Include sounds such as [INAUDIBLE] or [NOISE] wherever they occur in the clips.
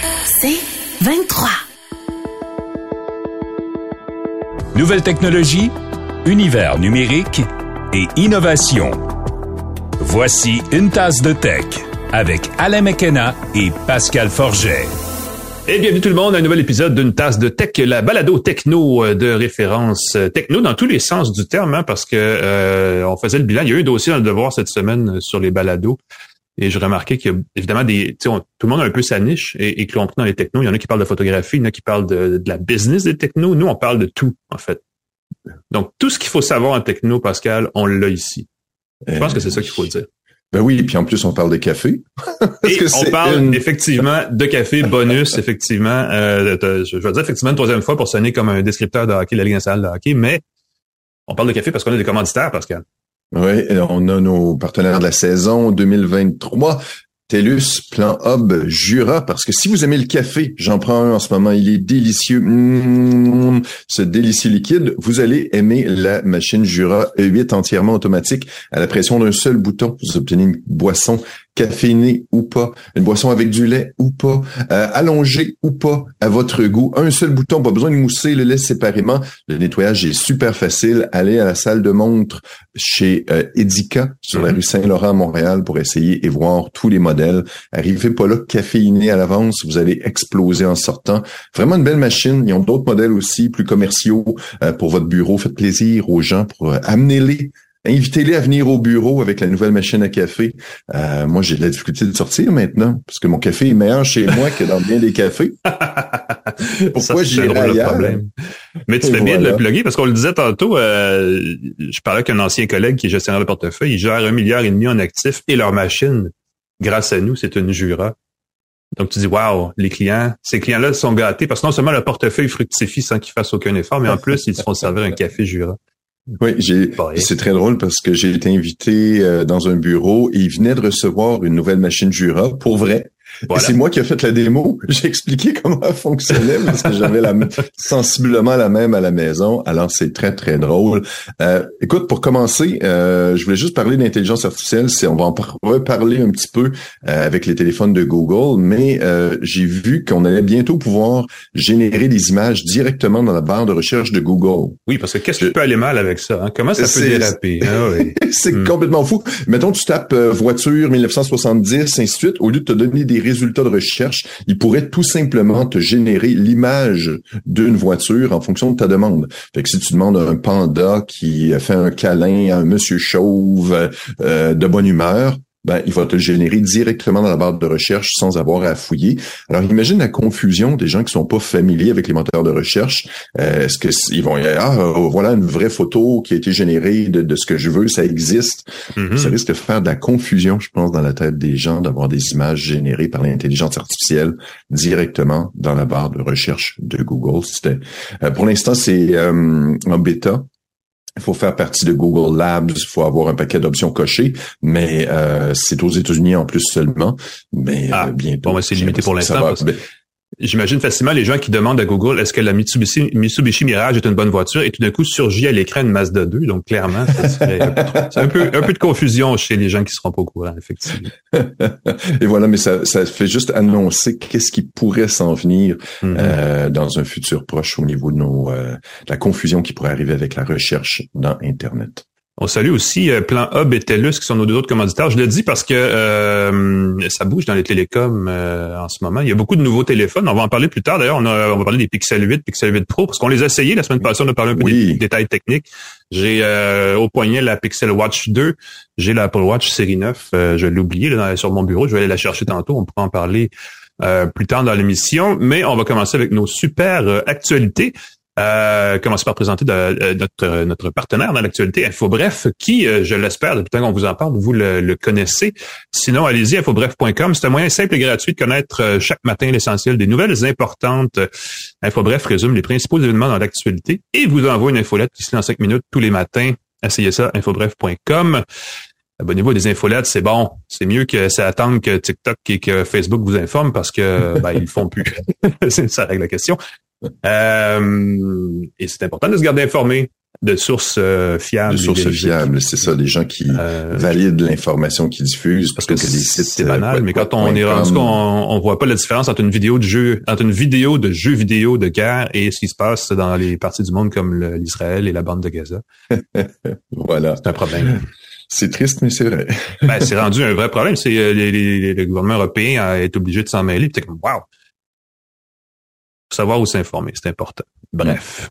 C'est 23. Nouvelle technologie, univers numérique et innovation. Voici une tasse de tech avec Alain McKenna et Pascal Forget. Et bienvenue tout le monde à un nouvel épisode d'une tasse de tech, la balado techno euh, de référence euh, techno dans tous les sens du terme, hein, parce que euh, on faisait le bilan. Il y a eu un dossier dans le devoir cette semaine sur les balados. Et je remarquais qu'il y a évidemment des. tout le monde a un peu sa niche et, et que l'on dans les technos. Il y en a qui parlent de photographie, il y en a qui parlent de, de la business des technos. Nous, on parle de tout, en fait. Donc, tout ce qu'il faut savoir en techno, Pascal, on l'a ici. Je pense que c'est ça qu'il faut dire. Ben oui, et puis en plus, on parle de café. [LAUGHS] et on parle effectivement de café bonus, effectivement. Euh, je vais dire effectivement une troisième fois pour sonner comme un descripteur de hockey, la Ligue nationale de hockey, mais on parle de café parce qu'on a des commanditaires, Pascal. Oui, on a nos partenaires de la saison 2023. TELUS, Plan Hub, Jura, parce que si vous aimez le café, j'en prends un en ce moment, il est délicieux. Mmh, ce délicieux liquide, vous allez aimer la machine Jura E8 entièrement automatique à la pression d'un seul bouton. Vous obtenez une boisson caféinée ou pas, une boisson avec du lait ou pas, euh, allongée ou pas, à votre goût. Un seul bouton, pas besoin de mousser le lait séparément. Le nettoyage est super facile. Allez à la salle de montre chez euh, Edica sur la mhm. rue Saint-Laurent à Montréal pour essayer et voir tous les modèles. Arrivez pas là caféiné à l'avance, vous allez exploser en sortant. Vraiment une belle machine. Ils ont d'autres modèles aussi plus commerciaux euh, pour votre bureau. Faites plaisir aux gens pour euh, amener-les Invitez-les à venir au bureau avec la nouvelle machine à café. Euh, moi, j'ai de la difficulté de sortir maintenant parce que mon café est meilleur chez moi que dans bien des cafés. [LAUGHS] Pourquoi j'irais le problème. Mais tu fais bien de le plugger parce qu'on le disait tantôt, euh, je parlais avec un ancien collègue qui est gestionnaire de portefeuille, il gère un milliard et demi en actifs et leur machine, grâce à nous, c'est une Jura. Donc tu dis waouh, les clients, ces clients-là sont gâtés parce que non seulement le portefeuille fructifie sans qu'ils fassent aucun effort, mais en plus ils se font servir un café Jura. Oui, j'ai. C'est très drôle parce que j'ai été invité euh, dans un bureau et il venait de recevoir une nouvelle machine Jura pour vrai. C'est moi qui ai fait la démo. [LAUGHS] J'ai expliqué comment elle fonctionnait parce que j'avais la [LAUGHS] sensiblement la même à la maison. Alors c'est très très drôle. Euh, écoute, pour commencer, euh, je voulais juste parler d'intelligence artificielle. C'est on va en reparler un petit peu euh, avec les téléphones de Google, mais euh, j'ai vu qu'on allait bientôt pouvoir générer des images directement dans la barre de recherche de Google. Oui, parce que qu'est-ce qui peut aller mal avec ça hein? Comment ça peut déraper? ah, oui. [LAUGHS] C'est hmm. complètement fou. Mettons, tu tapes voiture 1970, ainsi de suite, au lieu de te donner des résultats de recherche, il pourrait tout simplement te générer l'image d'une voiture en fonction de ta demande. Fait que si tu demandes un panda qui fait un câlin à un monsieur chauve euh, de bonne humeur, ben, il va te le générer directement dans la barre de recherche sans avoir à fouiller. Alors, imagine la confusion des gens qui sont pas familiers avec les moteurs de recherche. Euh, est-ce que ils vont ah oh, voilà une vraie photo qui a été générée de, ce que je veux, ça existe. Mm-hmm. Ça risque de faire de la confusion, je pense, dans la tête des gens d'avoir des images générées par l'intelligence artificielle directement dans la barre de recherche de Google. C'était euh, pour l'instant c'est euh, en bêta. Il faut faire partie de Google Labs, il faut avoir un paquet d'options cochées, mais euh, c'est aux États-Unis en plus seulement. Mais ah, bientôt. Bon, c'est limité pour l'instant. J'imagine facilement les gens qui demandent à Google est-ce que la Mitsubishi, Mitsubishi Mirage est une bonne voiture? Et tout d'un coup surgit à l'écran une Mazda 2. Donc clairement, c'est un peu, un peu de confusion chez les gens qui seront pas au courant, effectivement. [LAUGHS] et voilà, mais ça, ça fait juste annoncer qu'est-ce qui pourrait s'en venir mm-hmm. euh, dans un futur proche au niveau de nos euh, la confusion qui pourrait arriver avec la recherche dans Internet. On salue aussi euh, Plan Hub et TELUS qui sont nos deux autres commanditaires. Je le dis parce que euh, ça bouge dans les télécoms euh, en ce moment. Il y a beaucoup de nouveaux téléphones. On va en parler plus tard. D'ailleurs, on, on va parler des Pixel 8, Pixel 8 Pro, parce qu'on les a essayés la semaine passée. On a parlé un peu des détails techniques. J'ai au poignet la Pixel Watch 2. J'ai l'Apple Watch série 9. je l'ai oublié là, sur mon bureau. Je vais aller la chercher tantôt. On pourra en parler plus tard dans l'émission. Mais on va commencer avec nos super actualités. Euh, commencer par présenter euh, notre, notre partenaire dans l'actualité, InfoBref, qui, euh, je l'espère, depuis le temps qu'on vous en parle, vous le, connaissez. Sinon, allez-y, infobref.com. C'est un moyen simple et gratuit de connaître euh, chaque matin l'essentiel des nouvelles importantes. InfoBref résume les principaux événements dans l'actualité et vous envoie une infolette qui se en cinq minutes tous les matins. Essayez ça, infobref.com. Abonnez-vous à des infolettes, c'est bon. C'est mieux que ça attendre que TikTok et que Facebook vous informent parce que [LAUGHS] ben, ils le font plus. [LAUGHS] ça règle la question. Euh, et c'est important de se garder informé. de sources euh, fiables. De sources fiables, c'est ça, des gens qui euh, valident l'information qu'ils diffusent. Parce que c'est des sites. C'est banal, mais quand on est rendu, on, on voit pas la différence entre une vidéo de jeu, entre une vidéo de jeu vidéo de guerre et ce qui se passe dans les parties du monde comme l'Israël et la bande de Gaza. [LAUGHS] voilà. C'est un problème. C'est triste, mais c'est vrai. ben, c'est rendu un vrai problème. C'est le gouvernement européen est obligé de s'en mêler. Puis comme, wow, savoir où s'informer, c'est important. Bref.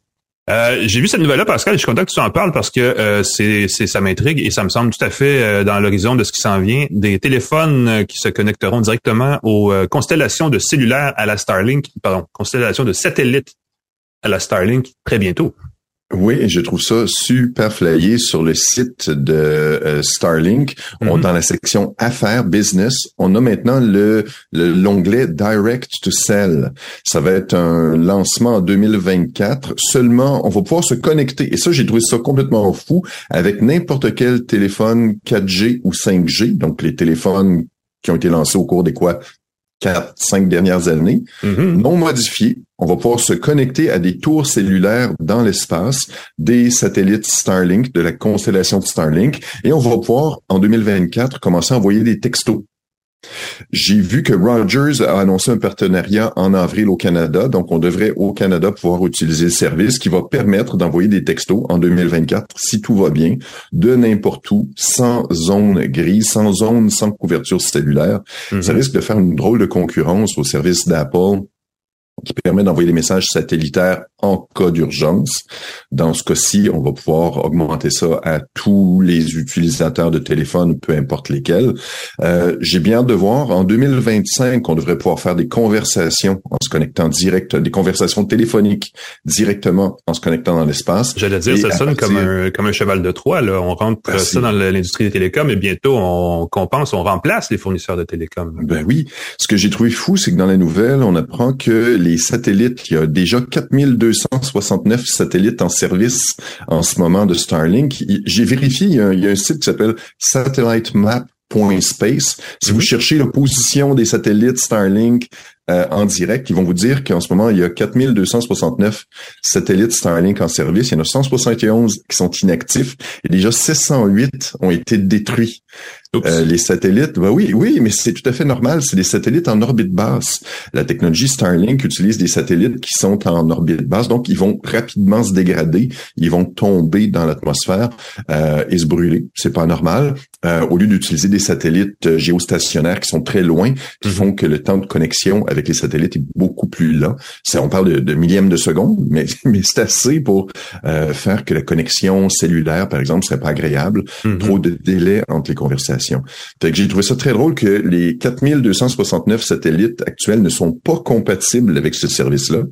Euh, j'ai vu cette nouvelle-là, Pascal, et je suis content que tu en parles parce que euh, c'est, ça m'intrigue et ça me semble tout à fait euh, dans l'horizon de ce qui s'en vient. Des téléphones qui se connecteront directement aux constellations de cellulaires à la Starlink, pardon, constellations de satellites à la Starlink très bientôt. Oui, je trouve ça super flyé sur le site de euh, Starlink. On, mhm. dans la section Affaires Business, on a maintenant le l'onglet Direct to Sell. Ça va être un lancement en 2024. Seulement, on va pouvoir se connecter. Et ça, j'ai trouvé ça complètement fou avec n'importe quel téléphone 4G ou 5G. Donc, les téléphones qui ont été lancés au cours des quoi? Quatre, cinq dernières années, mhm. non modifiés. On va pouvoir se connecter à des tours cellulaires dans l'espace, des satellites Starlink, de la constellation de Starlink, et on va pouvoir, en 2024, commencer à envoyer des textos j'ai vu que Rogers a annoncé un partenariat en avril au Canada, donc on devrait au Canada pouvoir utiliser le service qui va permettre d'envoyer des textos en 2024, si tout va bien, de n'importe où, sans zone grise, sans zone, sans couverture cellulaire. Ça mm-hmm. risque de faire une drôle de concurrence au service d'Apple qui permet d'envoyer des messages satellitaires en cas d'urgence. Dans ce cas-ci, on va pouvoir augmenter ça à tous les utilisateurs de téléphone, peu importe lesquels. Euh, J'ai bien hâte de voir. En 2025, on devrait pouvoir faire des conversations en se connectant direct, des conversations téléphoniques directement en se connectant dans l'espace. J'allais dire, ça sonne comme un comme un cheval de Troie. Là. On rentre ça dans l'industrie des télécoms et bientôt on compense, on remplace les fournisseurs de télécoms. Ben oui. Ce que j'ai trouvé fou, c'est que dans la nouvelle, on apprend que les satellites, il y a déjà 4269 satellites en service en ce moment de Starlink. J'ai vérifié, il y, a un, site qui s'appelle Satellite Map Space. Si vous mhm. cherchez la position des satellites Starlink euh, en direct, ils vont vous dire qu'en ce moment, il y a 4269 satellites Starlink en service. Il y en a 171 qui sont inactifs et déjà 608 ont été détruits. Euh, les satellites, bah oui, oui, mais c'est tout à fait normal. C'est des satellites en orbite basse. La technologie Starlink utilise des satellites qui sont en orbite basse, donc ils vont rapidement se dégrader, ils vont tomber dans l'atmosphère euh, et se brûler. C'est pas normal. Euh, au lieu d'utiliser des satellites géostationnaires qui sont très loin, qui mhm. font que le temps de connexion avec les satellites est beaucoup plus lent. Ça, on parle de, de millièmes de seconde, mais, [LAUGHS] mais c'est assez pour faire que la connexion cellulaire, par exemple, serait pas agréable. Mhm. Trop de délai entre les conversations fait que j'ai trouvé ça très drôle que les 4269 satellites actuels ne sont pas compatibles avec ce service-là.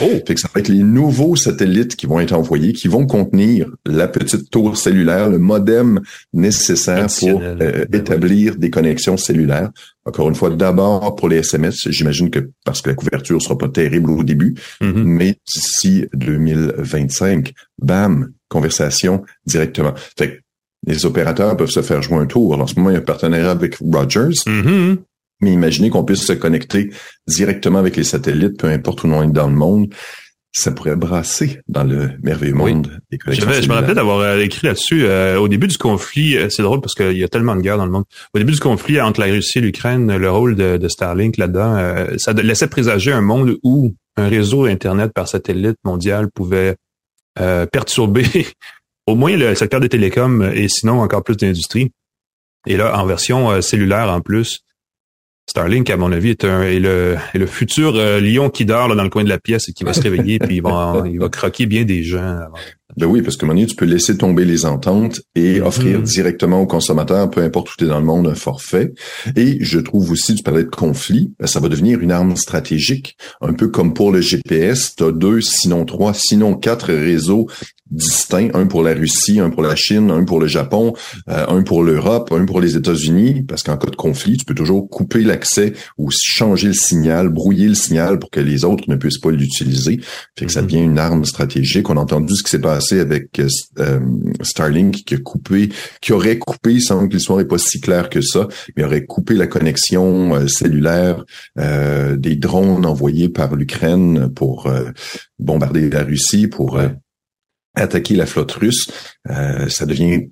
Oh. Fait que ça va être les nouveaux satellites qui vont être envoyés, qui vont contenir la petite tour cellulaire, le modem nécessaire pour euh, ben établir des connexions cellulaires. Encore une fois, d'abord pour les SMS, j'imagine que parce que la couverture sera pas terrible au début, mm-hmm. mais d'ici 2025, bam, conversation directement. Fait que les opérateurs peuvent se faire jouer un tour. En ce moment, il y a un partenariat avec Rogers. Mm-hmm. Mais imaginez qu'on puisse se connecter directement avec les satellites, peu importe où on est dans le monde. Ça pourrait brasser dans le merveilleux monde des connexions. Je, me rappelle d'avoir euh, écrit là-dessus. Euh, au début du conflit, euh, c'est drôle parce qu'il y a tellement de guerres dans le monde. Au début du conflit entre la Russie et l'Ukraine, le rôle de, de Starlink là-dedans, ça laissait présager un monde où un réseau Internet par satellite mondial pouvait perturber [LAUGHS] au moins le secteur des télécoms et sinon encore plus d'industrie. Et là, en version euh, cellulaire en plus, Starlink, à mon avis, est, un, est, le, est le futur euh, lion qui dort là, dans le coin de la pièce et qui va se réveiller puis il va, il va croquer bien des gens. Ben oui, parce que moment tu peux laisser tomber les ententes et mm-hmm. offrir directement aux consommateurs, peu importe où tu es dans le monde, un forfait. Et je trouve aussi, tu parlais de conflit, ben ça va devenir une arme stratégique, un peu comme pour le GPS. Tu as deux, sinon trois, sinon quatre réseaux distincts, un pour la Russie, un pour la Chine, un pour le Japon, euh, un pour l'Europe, un pour les États-Unis, parce qu'en cas de conflit, tu peux toujours couper l'accès ou changer le signal, brouiller le signal pour que les autres ne puissent pas l'utiliser. Fait que ça mm-hmm. devient une arme stratégique. On a entendu ce qui s'est passé avec euh, euh, Starlink qui a coupé, qui aurait coupé, sans que l'histoire n'est pas si claire que ça, mais aurait coupé la connexion cellulaire des drones envoyés par l'Ukraine pour bombarder la Russie, pour attaquer la flotte russe, euh, ça devient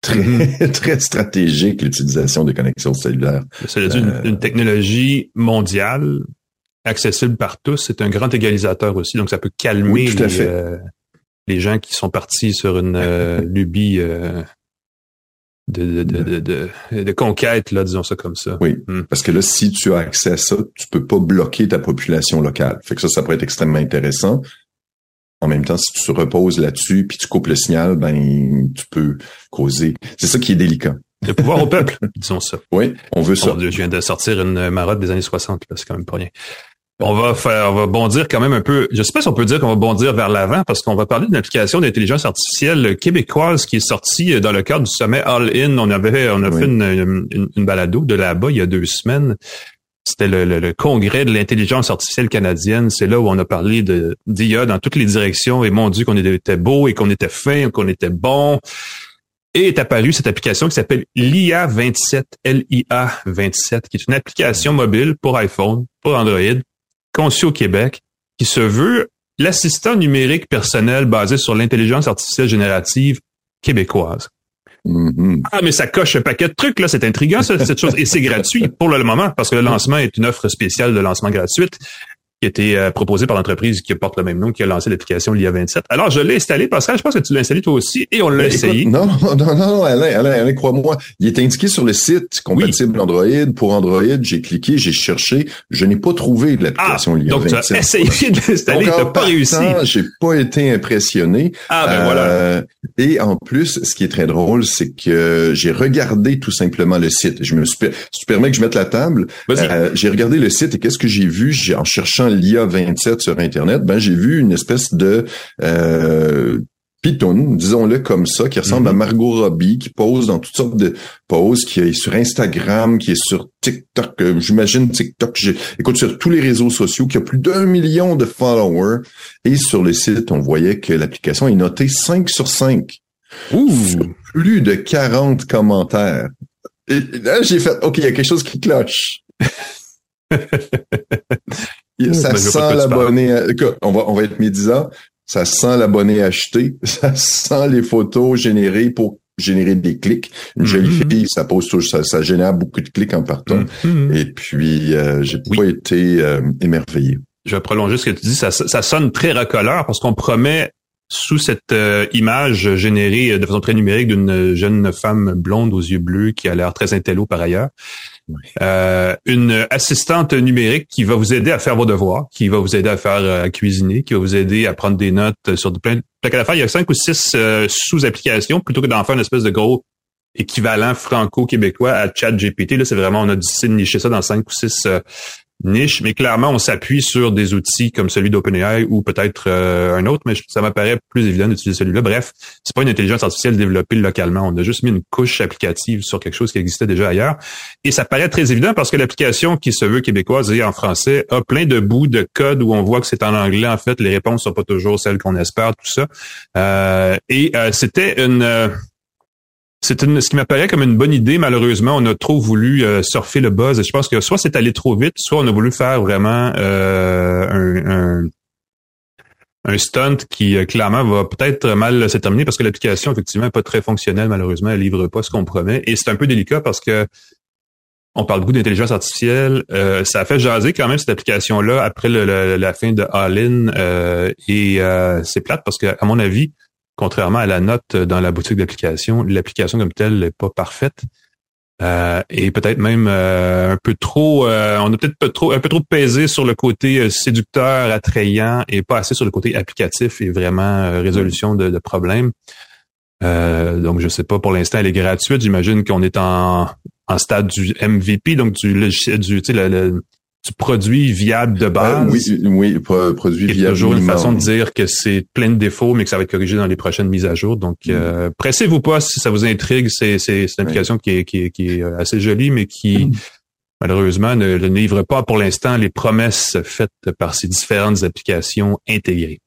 très, Mhm. [LAUGHS] très stratégique l'utilisation des connexions cellulaires. C'est une, Euh, une technologie mondiale accessible par tous. C'est un grand égalisateur aussi, donc ça peut calmer Oui, les, euh, les gens qui sont partis sur une [LAUGHS] lubie euh, de, de, de, de, de- de conquête, là, disons ça comme ça. Oui, Hmm. parce que là, si tu as accès à ça, tu peux pas bloquer ta population locale. Fait que ça, ça pourrait être extrêmement intéressant. En même temps, si tu te reposes là-dessus puis tu coupes le signal, ben tu peux causer. C'est ça qui est délicat. Le pouvoir au peuple, [LAUGHS] disons ça. Oui, on veut ça. Je viens de sortir une marotte des années 60, là, c'est quand même pas rien. On va faire, on va bondir quand même un peu. Je sais pas si on peut dire qu'on va bondir vers l'avant parce qu'on va parler d'une application d'intelligence artificielle québécoise qui est sortie dans le cadre du sommet All In. On avait, on a Oui. fait une, une, une balado de là-bas il y a deux semaines. C'était le, le- le congrès de l'intelligence artificielle canadienne. C'est là où on a parlé de d'IA dans toutes les directions. Et mon Dieu, qu'on était beau et qu'on était fin, qu'on était bon. Et est apparue cette application qui s'appelle l'IA 27, LIA 27, qui est une application mobile pour iPhone, pour Android, conçue au Québec, qui se veut l'assistant numérique personnel basé sur l'intelligence artificielle générative québécoise. Mhm. Ah, mais ça coche un paquet de trucs, là. C'est intriguant, ça, cette chose. Et c'est gratuit pour le moment, parce que le lancement est une offre spéciale de lancement gratuite qui a été euh, proposée par l'entreprise qui porte le même nom, qui a lancé l'application l'IA 27. Alors, je l'ai installé, Pascal. Je pense que tu l'as installé toi aussi, et on l'a Ben, essayé. non, [LAUGHS] non, non, non, Alain, Alain, Alain, crois-moi. Il est indiqué sur le site compatible Android. Pour Android, j'ai cliqué, j'ai cherché. Je n'ai pas trouvé Ah, l'application l'IA donc tu 27. as essayé de l'installer, t'as en pas réussi. J'ai pas été impressionné. Ah, ben voilà. Euh, et en plus, ce qui est très drôle, c'est que j'ai regardé tout simplement le site. Je me suis, si tu permets que je mette la table, Vas-y. euh, j'ai regardé le site et qu'est-ce que j'ai vu? En cherchant l'IA 27 sur Internet? Ben, j'ai vu une espèce de euh, Python, disons-le comme ça, qui ressemble à Margot Robbie, qui pose dans toutes sortes de poses, qui est sur Instagram, qui est sur TikTok, euh, j'imagine TikTok, écoute, sur tous les réseaux sociaux, qui a plus d'un million de followers. Et sur le site, on voyait que l'application est notée 5 sur 5. Ouh. Plus de 40 commentaires. Et là, j'ai fait, OK, il y a quelque chose qui cloche. [LAUGHS] Ben, ça de sent l'abonné. à- écoute, On va, on va être médisant. Ça sent l'abonné acheté. [LAUGHS] Ça sent les photos générées pour générer des clics. Une jolie Mhm. fille, ça pose toujours- ça, ça génère beaucoup de clics en partant. Mhm. Et puis, euh, j'ai Oui. pas été euh, émerveillé. Je vais prolonger ce que tu dis. Ça, ça sonne très racoleur parce qu'on promet sous cette euh, image générée de façon très numérique d'une jeune femme blonde aux yeux bleus qui a l'air très intello par ailleurs, euh, une assistante numérique qui va vous aider à faire vos devoirs, qui va vous aider à faire euh, à cuisiner, qui va vous aider à prendre des notes sur plein, plein d'affaires. Il y a cinq ou six euh, sous-applications plutôt que d'en faire une espèce de gros équivalent franco-québécois à ChatGPT. Là, c'est vraiment, on a décidé de nicher ça dans cinq ou six euh, niches, mais clairement, on s'appuie sur des outils comme celui d'OpenAI ou peut-être euh, un autre, mais ça m'apparaît plus évident d'utiliser celui-là. Bref, c'est pas une intelligence artificielle développée localement. On a juste mis une couche applicative sur quelque chose qui existait déjà ailleurs. Et ça paraît très évident parce que l'application qui se veut québécoise et en français a plein de bouts de code où on voit que c'est en anglais. En fait, les réponses sont pas toujours celles qu'on espère, tout ça. Euh, et euh, c'était une... c'est ce qui m'apparaît comme une bonne idée. Malheureusement, on a trop voulu euh, surfer le buzz. Je pense que soit c'est allé trop vite, soit on a voulu faire vraiment euh, un, un, un stunt qui euh, clairement va peut-être mal se terminer parce que l'application effectivement est pas très fonctionnelle. Malheureusement, elle livre pas ce qu'on promet. Et c'est un peu délicat parce que on parle beaucoup d'intelligence artificielle. Euh, ça a fait jaser quand même cette application-là après la fin de All-in. euh, et c'est plate parce que, à mon avis, contrairement à la note dans la boutique d'application, l'application comme telle n'est pas parfaite. Euh, et peut-être même euh, un peu trop, euh, on a peut-être peu trop, un peu trop pesé sur le côté euh, séducteur, attrayant, et pas assez sur le côté applicatif et vraiment euh, résolution de, de problèmes. Euh, donc, je sais pas, pour l'instant, elle est gratuite. J'imagine qu'on est en, en stade du MVP, donc du logiciel, du, tu sais, le- le- du produit viable de base? Ah, oui, oui, pro- produit Il y a toujours une façon de dire que c'est plein de défauts, mais que ça va être corrigé dans les prochaines mises à jour. Donc, euh, pressez-vous pas si ça vous intrigue. C'est, une application qui, est, qui, est, qui est assez jolie, mais qui, malheureusement, ne, ne livre pas pour l'instant les promesses faites par ces différentes applications intégrées.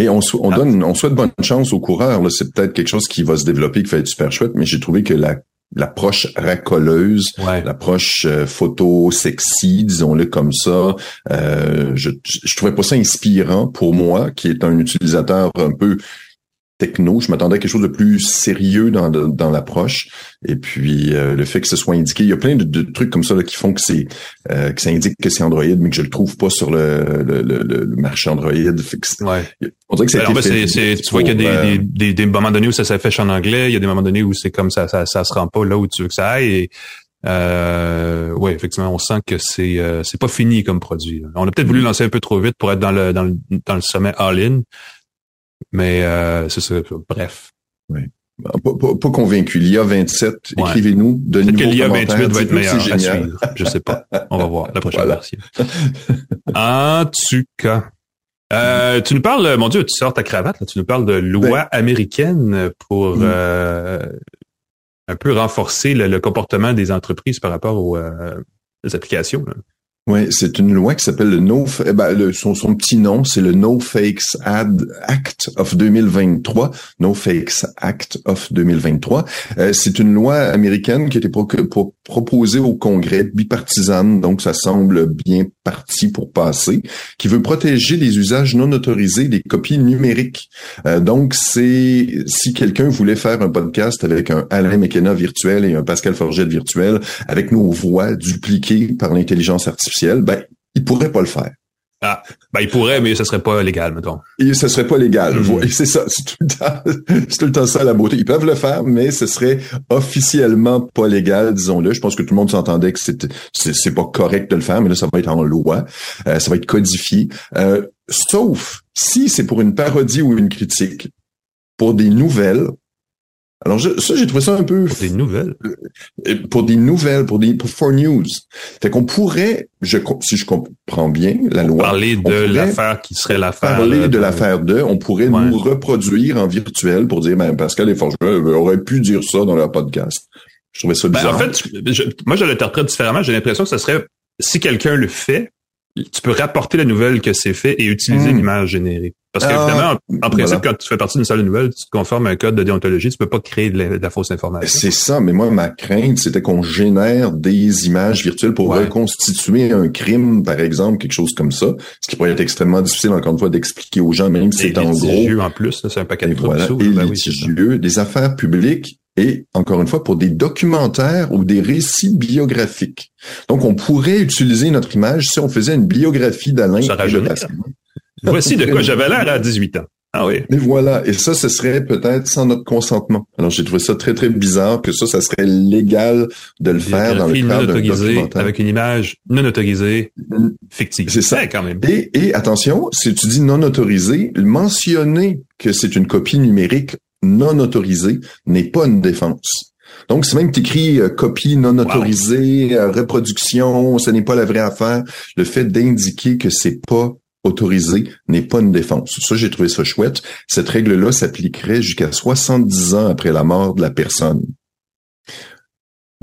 Et on, sou- on Ah. donne, on souhaite bonne chance aux coureurs. C'est peut-être quelque chose qui va se développer, qui va être super chouette, mais j'ai trouvé que la l'approche racoleuse, Ouais. l'approche euh, photo sexy, disons-le comme ça, euh, je, je trouvais pas ça inspirant pour moi, qui est un utilisateur un peu techno. Je m'attendais à quelque chose de plus sérieux dans, dans l'approche. Et puis euh, le fait que ce soit indiqué, il y a plein de, trucs comme ça là, qui font que c'est euh, que ça indique que c'est Android, mais que je le trouve pas sur le, le, le, marché Android. ouais. On dirait que c'est. Tu vois qu'il y a des, euh, des, des, moments donnés où ça s'affiche en anglais, il y a des moments donnés où c'est comme ça, ça, ça se rend pas là où tu veux que ça aille. Et, euh, ouais, effectivement, on sent que c'est c'est pas fini comme produit. On a peut-être voulu lancer un peu trop vite pour être dans le dans le, dans le sommet all-in, mais euh, c'est ça. Bref. Oui. Pas, convaincu. L'IA 27, écrivez-nous, donnez-nous vos l'IA 28 va être meilleur à suivre. Je sais pas. On va voir la prochaine version. en tout cas. Euh, tu nous parles, mon Dieu, tu sors ta cravate, là, tu nous parles de loi ben. américaine pour mm. euh, un peu renforcer le, comportement des entreprises par rapport aux, euh, applications. Oui, c'est une loi qui s'appelle le No, eh ben, son, son petit nom, c'est le No Fakes Ad Act of 2023. No Fakes Act of 2023. Euh, c'est une loi américaine qui a été proposée au Congrès bipartisane, donc ça semble bien parti pour passer, qui veut protéger les usages non autorisés des copies numériques. Euh, donc, c'est si quelqu'un voulait faire un podcast avec un Alain McKenna virtuel et un Pascal Forget virtuel, avec nos voix dupliquées par l'intelligence artificielle ben, il pourrait pas le faire. Ah, ben il pourrait, mais ce serait pas légal, mettons. Et ce serait pas légal. Mm. C'est ça, c'est tout le temps, [LAUGHS] c'est tout le temps ça la beauté. Ils peuvent le faire, mais ce serait officiellement pas légal, disons-le. Je pense que tout le monde s'entendait que c'est pas correct de le faire, mais là ça va être en loi, euh, ça va être codifié. Euh, sauf si c'est pour une parodie ou une critique, pour des nouvelles, alors ça, j'ai trouvé ça un peu... Pour des nouvelles? Euh, pour des nouvelles, pour des pour for news. Fait qu'on pourrait, je, si je comprends bien la loi... Parler de l'affaire qui serait l'affaire... Parler de, l'affaire de, on pourrait nous reproduire en virtuel pour dire, ben, Pascal et Forgeron auraient pu dire ça dans leur podcast. Je trouvais ça bizarre. Ben, en fait, moi, je l'interprète différemment. J'ai l'impression que ce serait, si quelqu'un le fait, tu peux rapporter la nouvelle que c'est fait et utiliser hmm. l'image générée. Parce qu'évidemment, en, en, principe, quand tu fais partie d'une salle de nouvelles, tu te conformes à un code de déontologie, tu peux pas créer de la, fausse information. C'est ça, mais moi, ma crainte, c'était qu'on génère des images virtuelles pour reconstituer un crime, par exemple, quelque chose comme ça, ce qui pourrait être extrêmement difficile, encore une fois, d'expliquer aux gens, même si c'est en gros. en plus, c'est un paquet de voilà, et ben des affaires publiques et encore une fois pour des documentaires ou des récits biographiques. Donc on pourrait utiliser notre image si on faisait une biographie d'Alain. Voici de quoi j'avais l'air à 18 ans. Ah oui. Mais voilà, et ça, ce serait peut-être sans notre consentement. Alors j'ai trouvé ça très très bizarre que ça, ça serait légal de le faire dans le cadre d'un documentaire. Avec une image non autorisée, fictive. C'est ça. quand même. Et, et attention, si tu dis non autorisé, mentionner que c'est une copie numérique non autorisée n'est pas une défense. Donc, c'est même tu écris euh, copie non autorisée, euh, reproduction, ce n'est pas la vraie affaire. Le fait d'indiquer que c'est pas autorisé n'est pas une défense. Ça, j'ai trouvé ça chouette. Cette règle-là s'appliquerait jusqu'à 70 ans après la mort de la personne.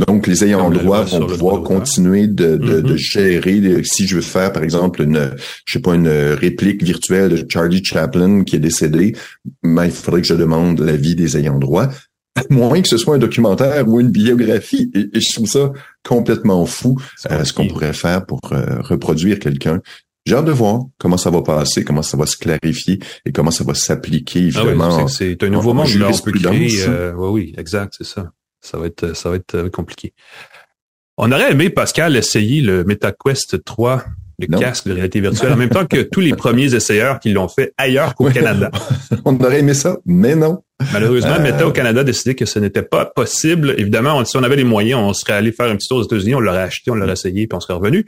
Donc, les ayants droit vont pouvoir continuer de, de, de, mm-hmm. gérer. Si je veux faire, par exemple, une, je sais pas, une réplique virtuelle de Charlie Chaplin qui est décédé, ben, il faudrait que je demande l'avis des ayants droit, à moins que ce soit un documentaire ou une biographie. Et, je trouve ça complètement fou, euh, ce qu'on pourrait faire pour euh, reproduire quelqu'un. J'ai hâte de voir comment ça va passer, comment ça va se clarifier et comment ça va s'appliquer, ah évidemment. c'est un nouveau monde, là, on peut créer, euh, oui, oui, exact, c'est ça. Ça va être, ça va être euh, compliqué. On aurait aimé, Pascal, essayer le MetaQuest 3, le casque de réalité [LAUGHS] virtuelle, en même temps que tous les premiers essayeurs qui l'ont fait ailleurs qu'au Canada. [LAUGHS] On aurait aimé ça, mais non. Malheureusement, Meta au Canada a décidé que ce n'était pas possible. Évidemment, si on avait les moyens, on serait allé faire un petit tour aux États-Unis, on l'aurait acheté, on l'aurait essayé, puis on serait revenu.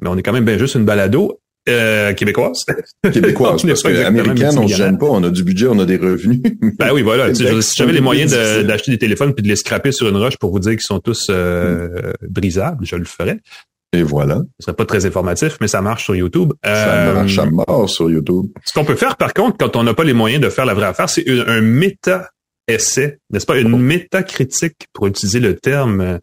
Mais on est quand même bien juste une balado. Euh, québécoise. Québécoise, [LAUGHS] parce qu'américaine, on se gêne pas, on a du budget, on a des revenus. [LAUGHS] ben oui, voilà. si j'avais les moyens d'acheter des téléphones puis de les scraper sur une roche pour vous dire qu'ils sont tous euh, brisables, je le ferais. Et voilà. Ce serait pas très informatif, mais ça marche sur YouTube. Ça marche à mort sur YouTube. Ce qu'on peut faire, par contre, quand on n'a pas les moyens de faire la vraie affaire, c'est un méta-essai, n'est-ce pas? Une oh. méta-critique, pour utiliser le terme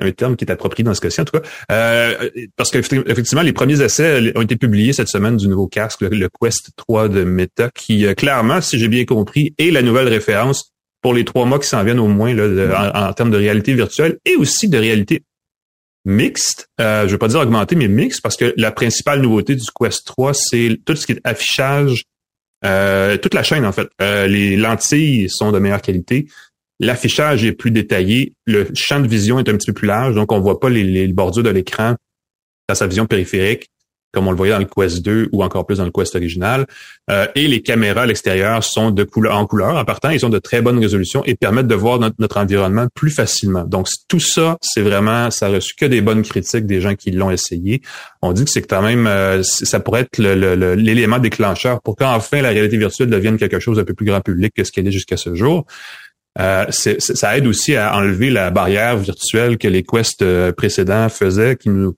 un terme qui est approprié dans ce cas-ci, en tout cas. Euh, parce qu'effectivement, les premiers essais ont été publiés cette semaine du nouveau casque, le, Quest 3 de Meta, qui euh, clairement, si j'ai bien compris, est la nouvelle référence pour les trois mois qui s'en viennent au moins là, en, termes de réalité virtuelle et aussi de réalité mixte. Euh, je veux pas dire augmentée, mais mixte, parce que la principale nouveauté du Quest 3, c'est tout ce qui est affichage toute la chaîne en fait. les lentilles sont de meilleure qualité. L'affichage est plus détaillé. Le champ de vision est un petit peu plus large, donc on voit pas les, bordures de l'écran dans sa vision périphérique comme on le voyait dans le Quest 2 ou encore plus dans le Quest original. Euh, et les caméras à l'extérieur sont de couleur en couleur. En partant, ils ont de très bonnes résolutions et permettent de voir notre, environnement plus facilement. Donc tout ça, c'est vraiment, ça a reçu que des bonnes critiques des gens qui l'ont essayé. On dit que c'est quand même, euh, ça pourrait être l'élément déclencheur pour qu'enfin la réalité virtuelle devienne quelque chose d'un peu plus grand public que ce qu'elle est jusqu'à ce jour. Euh, ça aide aussi à enlever la barrière virtuelle que les quests précédents faisaient, qui nous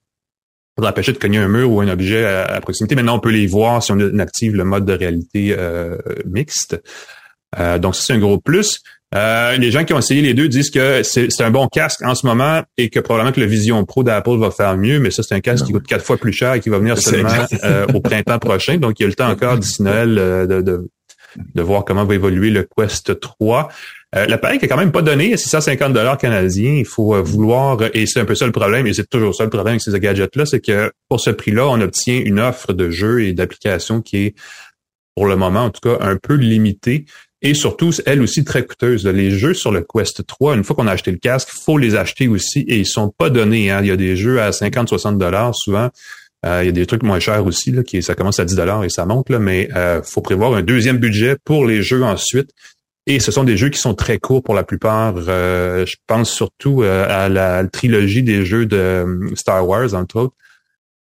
empêcher de cogner un mur ou un objet à, proximité. Maintenant, on peut les voir si on active le mode de réalité euh, mixte. Euh, donc, c'est un gros plus. Euh, les gens qui ont essayé les deux disent que c'est un bon casque en ce moment et que probablement que le Vision Pro d'Apple va faire mieux, mais ça, c'est un casque qui coûte quatre fois plus cher et qui va venir seulement au printemps prochain. Donc, il y a le temps [LAUGHS] encore d'ici Noël de, de, de, voir comment va évoluer le Quest 3. Euh, L'appareil qui est quand même pas donné 650 dollars canadiens. Il faut euh, vouloir, et c'est un peu ça le problème, et c'est toujours ça le problème avec ces gadgets-là, c'est que pour ce prix-là, on obtient une offre de jeux et d'applications qui est, pour le moment en tout cas, un peu limitée. Et surtout, elle aussi très coûteuse. Les jeux sur le Quest 3, une fois qu'on a acheté le casque, faut les acheter aussi et ils sont pas donnés. Hein. Il y a des jeux à 50-60 dollars souvent. Euh, il y a des trucs moins chers aussi, là, qui ça commence à 10 dollars et ça monte, là, mais euh, faut prévoir un deuxième budget pour les jeux ensuite. Et ce sont des jeux qui sont très courts pour la plupart. Euh, je pense surtout euh, à la trilogie des jeux de euh, Star Wars, entre autres,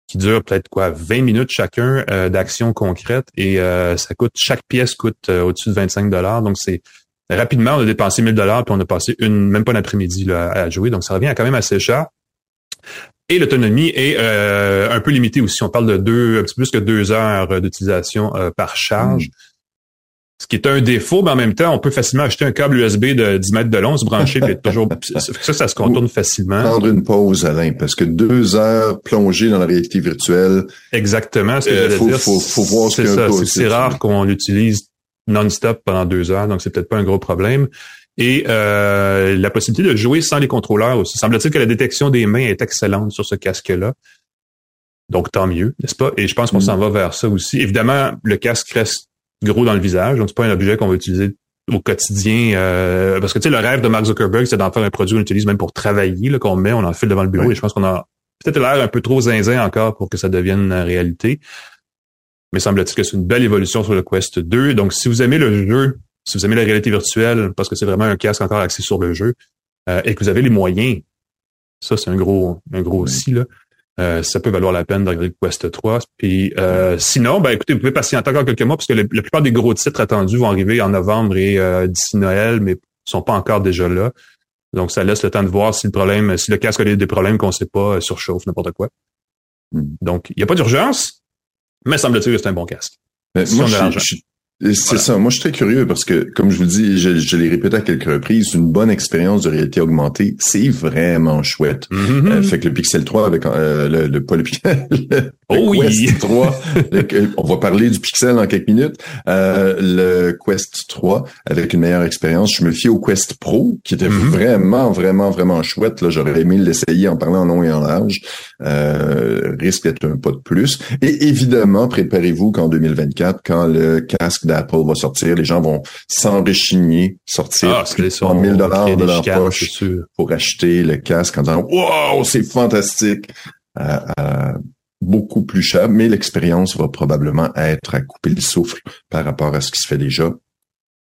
qui dure peut-être quoi 20 minutes chacun d'action concrète et ça coûte chaque pièce coûte au-dessus de 25 dollars. Donc c'est rapidement on a dépensé 1000 dollars puis on a passé une même pas un après-midi à jouer. Donc ça revient quand même assez cher. Et l'autonomie est un peu limitée aussi. On parle de deux, un petit peu plus que deux heures d'utilisation par charge. Hmm. Ce qui est un défaut, mais en même temps, on peut facilement acheter un câble USB de 10 mètres de long, se brancher, puis toujours. [LAUGHS] Ça, ça se contourne facilement. Prendre une pause, Alain, parce que deux heures plongées dans la réalité virtuelle. Exactement, ce que euh, faut, dire. Faut, faut voir ce c'est rare qu'on l'utilise non-stop pendant deux heures, donc c'est peut-être pas un gros problème. Et euh, la possibilité de jouer sans les contrôleurs aussi. Semble-t-il que la détection des mains est excellente sur ce casque-là. Donc tant mieux, n'est-ce pas? Et je pense qu'on mm. s'en va vers ça aussi. Évidemment, le casque reste gros dans le visage. Donc, c'est pas un objet qu'on va utiliser au quotidien. Euh, parce que, tu sais, le rêve de Mark Zuckerberg, c'est d'en faire un produit qu'on utilise même pour travailler, qu'on met, on en file devant le bureau. Et je pense qu'on a peut-être l'air un peu trop zinzin encore pour que ça devienne une réalité. Mais semble-t-il que c'est une belle évolution sur le Quest 2. Donc, si vous aimez le jeu, si vous aimez la réalité virtuelle, parce que c'est vraiment un casque encore axé sur le jeu, euh, et que vous avez les moyens, ça, c'est un gros, un gros aussi, là. Euh, ça peut valoir la peine de regarder Quest 3. Puis euh, sinon, ben écoutez, vous pouvez patienter encore quelques mois parce que la plupart des gros titres attendus vont arriver en novembre et euh, d'ici Noël, mais sont pas encore déjà là. Donc ça laisse le temps de voir si le problème, si le casque a des problèmes qu'on sait pas, surchauffe, n'importe quoi. Hmm. Donc, il n'y a pas d'urgence, mais semble-t-il que c'est un bon casque. si moi, c'est ça. Moi, je suis très curieux parce que, comme je vous dis, je, je l'ai répété à quelques reprises, une bonne expérience de réalité augmentée, c'est vraiment chouette. Mm-hmm. Euh, fait que le Pixel 3 avec euh, le, le, pas le Pixel, [LAUGHS] le, oh Quest [LAUGHS] 3, on va parler du Pixel en quelques minutes. Euh, le Quest 3 avec une meilleure expérience. Je me fie au Quest Pro qui était mm-hmm. vraiment, vraiment, vraiment chouette. Là, j'aurais aimé l'essayer en parlant en long et en large. risque d'être un pas de plus. Et évidemment, préparez-vous qu'en 2024, quand le casque d'Apple va sortir, les gens vont s'enrichigner, sortir ah, 1000 dollars de leur poche pour acheter le casque en disant wow, c'est fantastique. Euh, euh, beaucoup plus cher, mais l'expérience va probablement être à couper le souffle par rapport à ce qui se fait déjà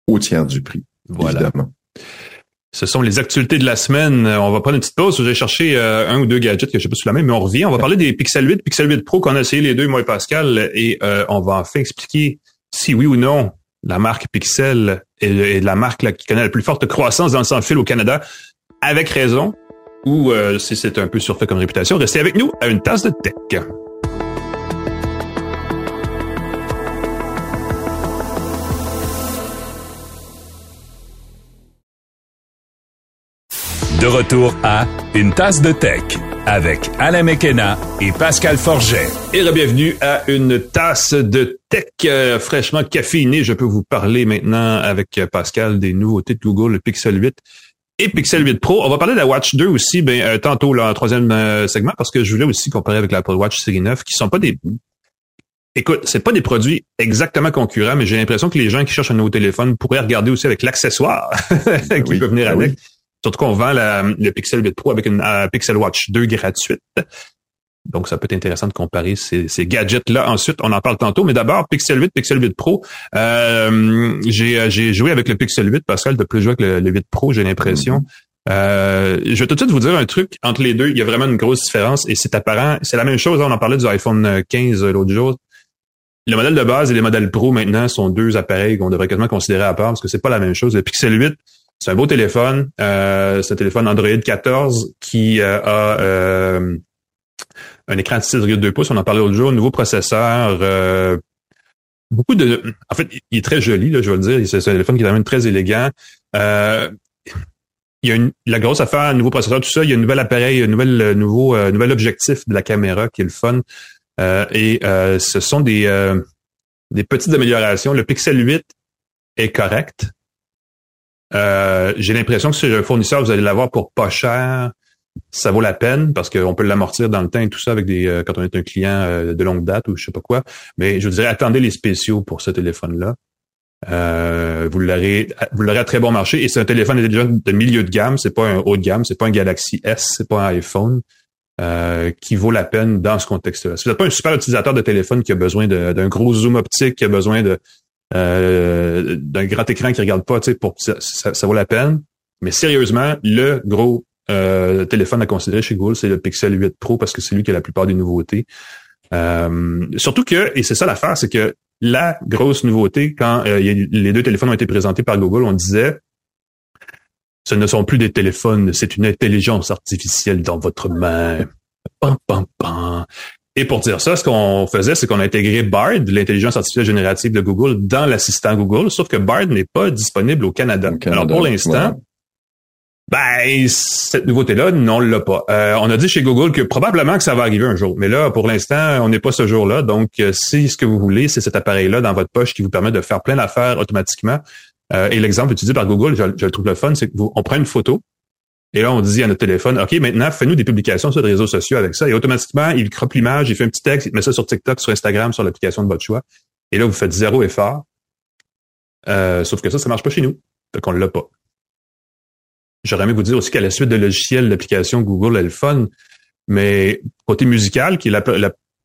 au tiers du prix, voilà. évidemment. Ce sont les actualités de la semaine. On va prendre une petite pause. J'ai cherché euh, un ou deux gadgets que je sais pas sous la main, mais on revient. On va parler des Pixel 8, Pixel 8 Pro qu'on a essayé les deux, moi et Pascal, et on va enfin expliquer si oui ou non la marque Pixel est, la marque qui connaît la plus forte croissance dans le sans-fil au Canada, avec raison, ou euh, si c'est un peu surfait comme réputation, restez avec nous à une tasse de tech. De retour à Une tasse de tech avec Alain Mekena et Pascal Forget. Et bienvenue à une tasse de tech euh, fraîchement caféinée. Je peux vous parler maintenant avec Pascal des nouveautés de Google, le Pixel 8 et Pixel 8 Pro. On va parler de la Watch 2 aussi, ben, euh, tantôt, là, en troisième euh, segment, parce que je voulais aussi comparer avec l'Apple Watch série 9, qui sont pas des Écoute, c'est pas des produits exactement concurrents, mais j'ai l'impression que les gens qui cherchent un nouveau téléphone pourraient regarder aussi avec l'accessoire [LAUGHS] qui peut venir ben avec. Surtout qu'on vend le Pixel 8 Pro avec une Pixel Watch 2 gratuite. Donc, ça peut être intéressant de comparer ces, gadgets-là. Ensuite, on en parle tantôt, mais d'abord, Pixel 8, Pixel 8 Pro. Euh, j'ai joué avec le Pixel 8, Pascal, de plus jouer avec le, 8 Pro, j'ai l'impression. Mm-hmm. Euh, je vais tout de suite vous dire un truc. Entre les deux, il y a vraiment une grosse différence et c'est apparent. C'est la même chose. on en parlait du iPhone 15 l'autre jour. Le modèle de base et les modèles Pro maintenant sont deux appareils qu'on devrait quasiment considérer à part parce que c'est pas la même chose. Le Pixel 8, c'est un beau téléphone. Euh, c'est un téléphone Android 14 qui euh, a euh, un écran de 6,2 pouces. On en parlait l'autre jour. Nouveau processeur. Euh, beaucoup de. En fait, il est très joli, là, je vais le dire. C'est un téléphone qui est quand même très élégant. Euh, il y a une, la grosse affaire, un nouveau processeur, tout ça. Il y a un nouvel appareil, un nouvel, nouveau, nouvel objectif de la caméra qui est le fun. Euh, et euh, ce sont des, euh, des petites améliorations. Le Pixel 8 est correct. J'ai l'impression que sur un fournisseur, vous allez l'avoir pour pas cher. Ça vaut la peine parce qu'on peut l'amortir dans le temps et tout ça avec des quand on est un client de longue date ou je sais pas quoi. Mais je vous dirais, attendez les spéciaux pour ce téléphone-là. Euh, vous l'aurez vous l'aurez à très bon marché et c'est un téléphone déjà de milieu de gamme, c'est pas un haut de gamme, c'est pas un Galaxy S, c'est pas un iPhone. Euh, qui vaut la peine dans ce contexte-là. Si vous n'êtes pas un super utilisateur de téléphone qui a besoin d'un gros zoom optique, qui a besoin de euh, d'un grand écran qui regarde pas, pour ça, ça, vaut la peine. Mais sérieusement, le gros euh, téléphone à considérer chez Google, c'est le Pixel 8 Pro parce que c'est lui qui a la plupart des nouveautés. surtout que, et c'est ça l'affaire, c'est que la grosse nouveauté, quand les deux téléphones ont été présentés par Google, on disait ce ne sont plus des téléphones, c'est une intelligence artificielle dans votre main. Pam, pam, pam. Et pour dire ça, ce qu'on faisait, c'est qu'on a intégré Bard, l'intelligence artificielle générative de Google, dans l'assistant Google, sauf que Bard n'est pas disponible au Canada. Alors pour l'instant, ben, cette nouveauté-là, non, on l'a pas. Euh, on a dit chez Google que probablement que ça va arriver un jour. Mais là, pour l'instant, on n'est pas ce jour-là. Donc, euh, si ce que vous voulez, c'est cet appareil-là dans votre poche qui vous permet de faire plein d'affaires automatiquement, euh, et l'exemple utilisé par Google, je, le trouve le fun, c'est qu'on prend une photo et là, on dit à notre téléphone, OK, maintenant, fais-nous des publications sur les réseaux sociaux avec ça. Et automatiquement, il croppe l'image, il fait un petit texte, il met ça sur TikTok, sur Instagram, sur l'application de votre choix. Et là, vous faites zéro effort. Euh, sauf que ça, ça marche pas chez nous. Donc, on l'a pas. J'aurais aimé vous dire aussi qu'à la suite de logiciels, l'application Google est le fun. Mais côté musical, qui est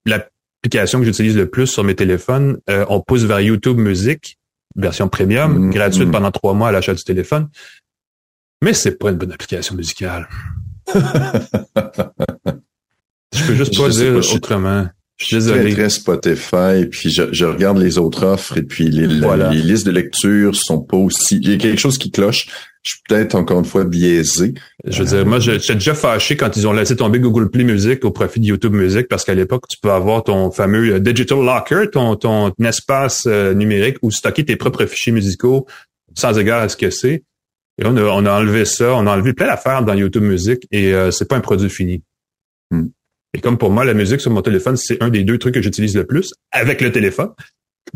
l'application que j'utilise le plus sur mes téléphones, euh, on pousse vers YouTube Music version premium, mm-hmm. gratuite pendant trois mois à l'achat du téléphone. Mais c'est pas une bonne application musicale. [LAUGHS] je peux juste pas dire autrement. Je suis désolé. Très, Spotify, puis je, regarde les autres offres et puis les, les listes de lecture sont pas aussi. Il y a quelque chose qui cloche. Je suis peut-être encore une fois biaisé. Je veux dire, moi, j'étais déjà fâché quand ils ont laissé tomber Google Play Music au profit de YouTube Music parce qu'à l'époque, tu peux avoir ton fameux euh, Digital Locker, ton, ton espace euh, numérique où stocker tes propres fichiers musicaux sans égard à ce que c'est. Et on a, on a enlevé ça, on a enlevé plein d'affaires dans YouTube Music et euh, c'est pas un produit fini. Hmm. Et comme pour moi, la musique sur mon téléphone, c'est un des deux trucs que j'utilise le plus avec le téléphone,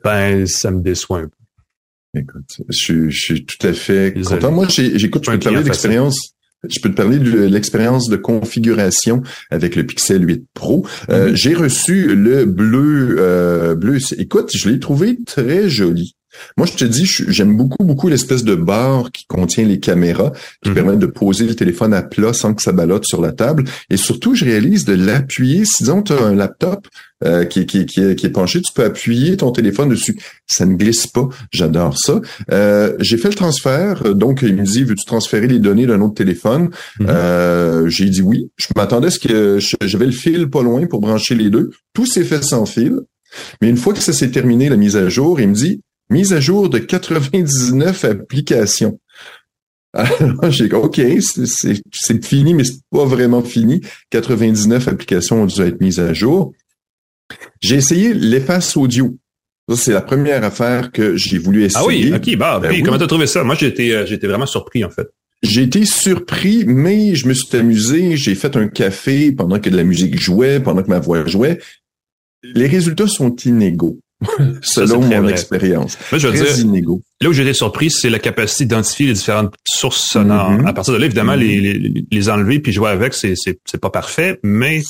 ben ça me déçoit un peu. Écoute, je, suis tout à fait content. Moi, j'écoute, je peux te parler d'expérience. Je peux te parler de l'expérience de configuration avec le Pixel 8 Pro. Euh, mm-hmm. J'ai reçu le bleu, euh, bleu. Écoute, je l'ai trouvé très joli. Moi, je te dis, j'aime beaucoup, beaucoup l'espèce de barre qui contient les caméras, qui mhm. permet de poser le téléphone à plat sans que ça ballotte sur la table. Et surtout, je réalise de l'appuyer. Si disons, tu as un laptop euh, qui, qui, qui, est, penché, tu peux appuyer ton téléphone dessus. Ça ne glisse pas. J'adore ça. Euh, j'ai fait le transfert. Donc, il me dit, veux-tu transférer les données d'un autre téléphone? Mhm. Euh, j'ai dit oui. Je m'attendais à ce que j'avais le fil pas loin pour brancher les deux. Tout s'est fait sans fil. Mais une fois que ça s'est terminé, la mise à jour, il me dit, mise à jour de 99 applications. [LAUGHS] Alors, j'ai dit, OK, c'est fini, mais c'est pas vraiment fini. 99 applications ont dû être mises à jour. J'ai essayé l'efface audio. Ça, c'est la première affaire que j'ai voulu essayer. Ah oui, OK, bah, ben oui. comment t'as trouvé ça? Moi, j'étais, euh, j'étais vraiment surpris, en fait. J'ai été surpris, mais je me suis amusé. J'ai fait un café pendant que de la musique jouait, pendant que ma voix jouait. Les résultats sont inégaux. [LAUGHS] selon mon expérience. Moi, je veux Très dire, inégaux. là où j'ai été surpris, c'est la capacité d'identifier les différentes sources sonores. Mhm. À partir de là, évidemment, les, les, les enlever puis jouer avec, c'est, c'est, c'est pas parfait, mais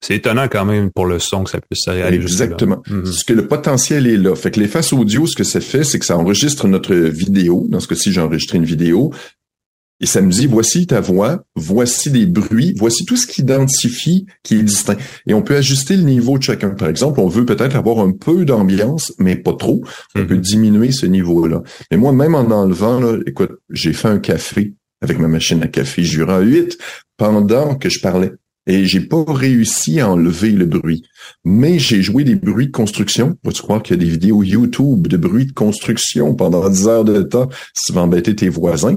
C'est étonnant quand même pour le son que ça puisse aller. Exactement. Mhm. Parce que le potentiel est là. Fait que l'efface audio, ce que ça fait, c'est que ça enregistre notre vidéo. Dans ce cas-ci, j'ai enregistré une vidéo. Et ça me dit, voici ta voix, voici des bruits, voici tout ce qui identifie, qui est distinct. Et on peut ajuster le niveau de chacun. Par exemple, on veut peut-être avoir un peu d'ambiance, mais pas trop. On Mhm. peut diminuer ce niveau-là. Mais moi, même en enlevant, là, écoute, j'ai fait un café avec ma machine à café Jura 8 pendant que je parlais. Et j'ai pas réussi à enlever le bruit. Mais j'ai joué des bruits de construction. Vas-tu croire qu'il y a des vidéos YouTube de bruits de construction pendant 10 heures de temps si tu vas embêter tes voisins?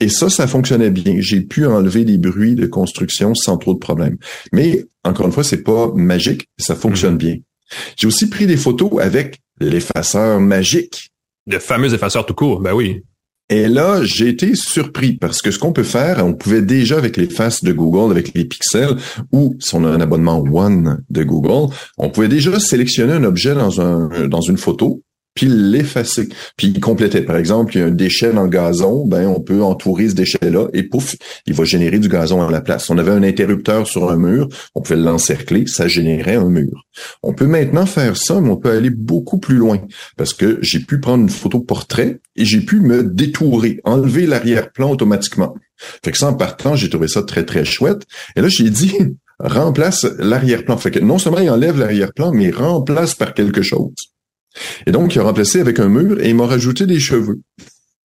Et ça, ça fonctionnait bien. J'ai pu enlever des bruits de construction sans trop de problèmes. Mais, encore une fois, c'est pas magique, ça fonctionne bien. J'ai aussi pris des photos avec l'effaceur magique. Le fameux effaceur tout court, ben oui. Et là, j'ai été surpris parce que ce qu'on peut faire, on pouvait déjà avec les faces de Google, avec les pixels, ou si on a un abonnement One de Google, on pouvait déjà sélectionner un objet dans un dans une photo, puis l'effacer. Puis il complétait. Par exemple, il y a un déchet dans le gazon, ben on peut entourer ce déchet-là et pouf, il va générer du gazon à la place. On avait un interrupteur sur un mur, on pouvait l'encercler, ça générait un mur. On peut maintenant faire ça, mais on peut aller beaucoup plus loin parce que j'ai pu prendre une photo portrait et j'ai pu me détourer, enlever l'arrière-plan automatiquement. Fait que ça, en partant, j'ai trouvé ça très, très chouette. Et là, j'ai dit, [LAUGHS] remplace l'arrière-plan. Fait que non seulement il enlève l'arrière-plan, mais il remplace par quelque chose. Et donc, il a remplacé avec un mur et il m'a rajouté des cheveux.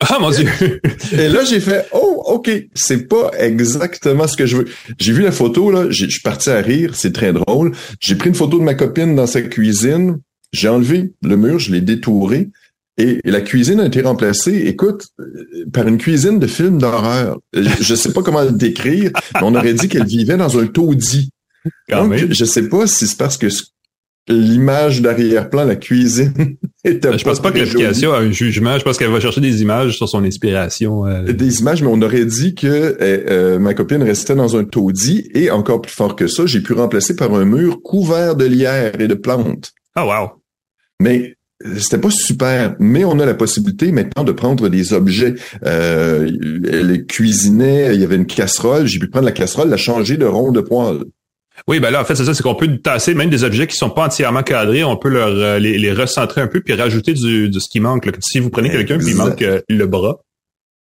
Ah mon dieu! [LAUGHS] Et là, j'ai fait, oh, OK, c'est pas exactement ce que je veux. J'ai vu la photo, là, je suis parti à rire, c'est très drôle. J'ai pris une photo de ma copine dans sa cuisine, j'ai enlevé le mur, je l'ai détouré, et, la cuisine a été remplacée, écoute, euh, par une cuisine de film d'horreur. Je, je sais pas comment le décrire, mais on aurait dit qu'elle vivait dans un taudis. Quand Donc, même. je sais pas si c'est parce que ce- l'image d'arrière-plan, la cuisine, [LAUGHS] était Je pense pas que l'application a un jugement. Je pense qu'elle va chercher des images sur son inspiration. euh. des images, mais on aurait dit que euh, euh, ma copine restait dans un taudis et encore plus fort que ça, j'ai pu remplacer par un mur couvert de lierre et de plantes. Ah wow! Mais c'était pas super, mais on a la possibilité maintenant de prendre des objets. Euh, elle cuisinait, il y avait une casserole, j'ai pu prendre la casserole, la changer de rond de poêle. Oui, ben là, en fait, c'est ça, c'est qu'on peut tasser même des objets qui sont pas entièrement cadrés, on peut leur euh, les, les recentrer un peu puis rajouter du, de ce qui manque. là. Si vous prenez quelqu'un puis il Exact. manque euh, le bras,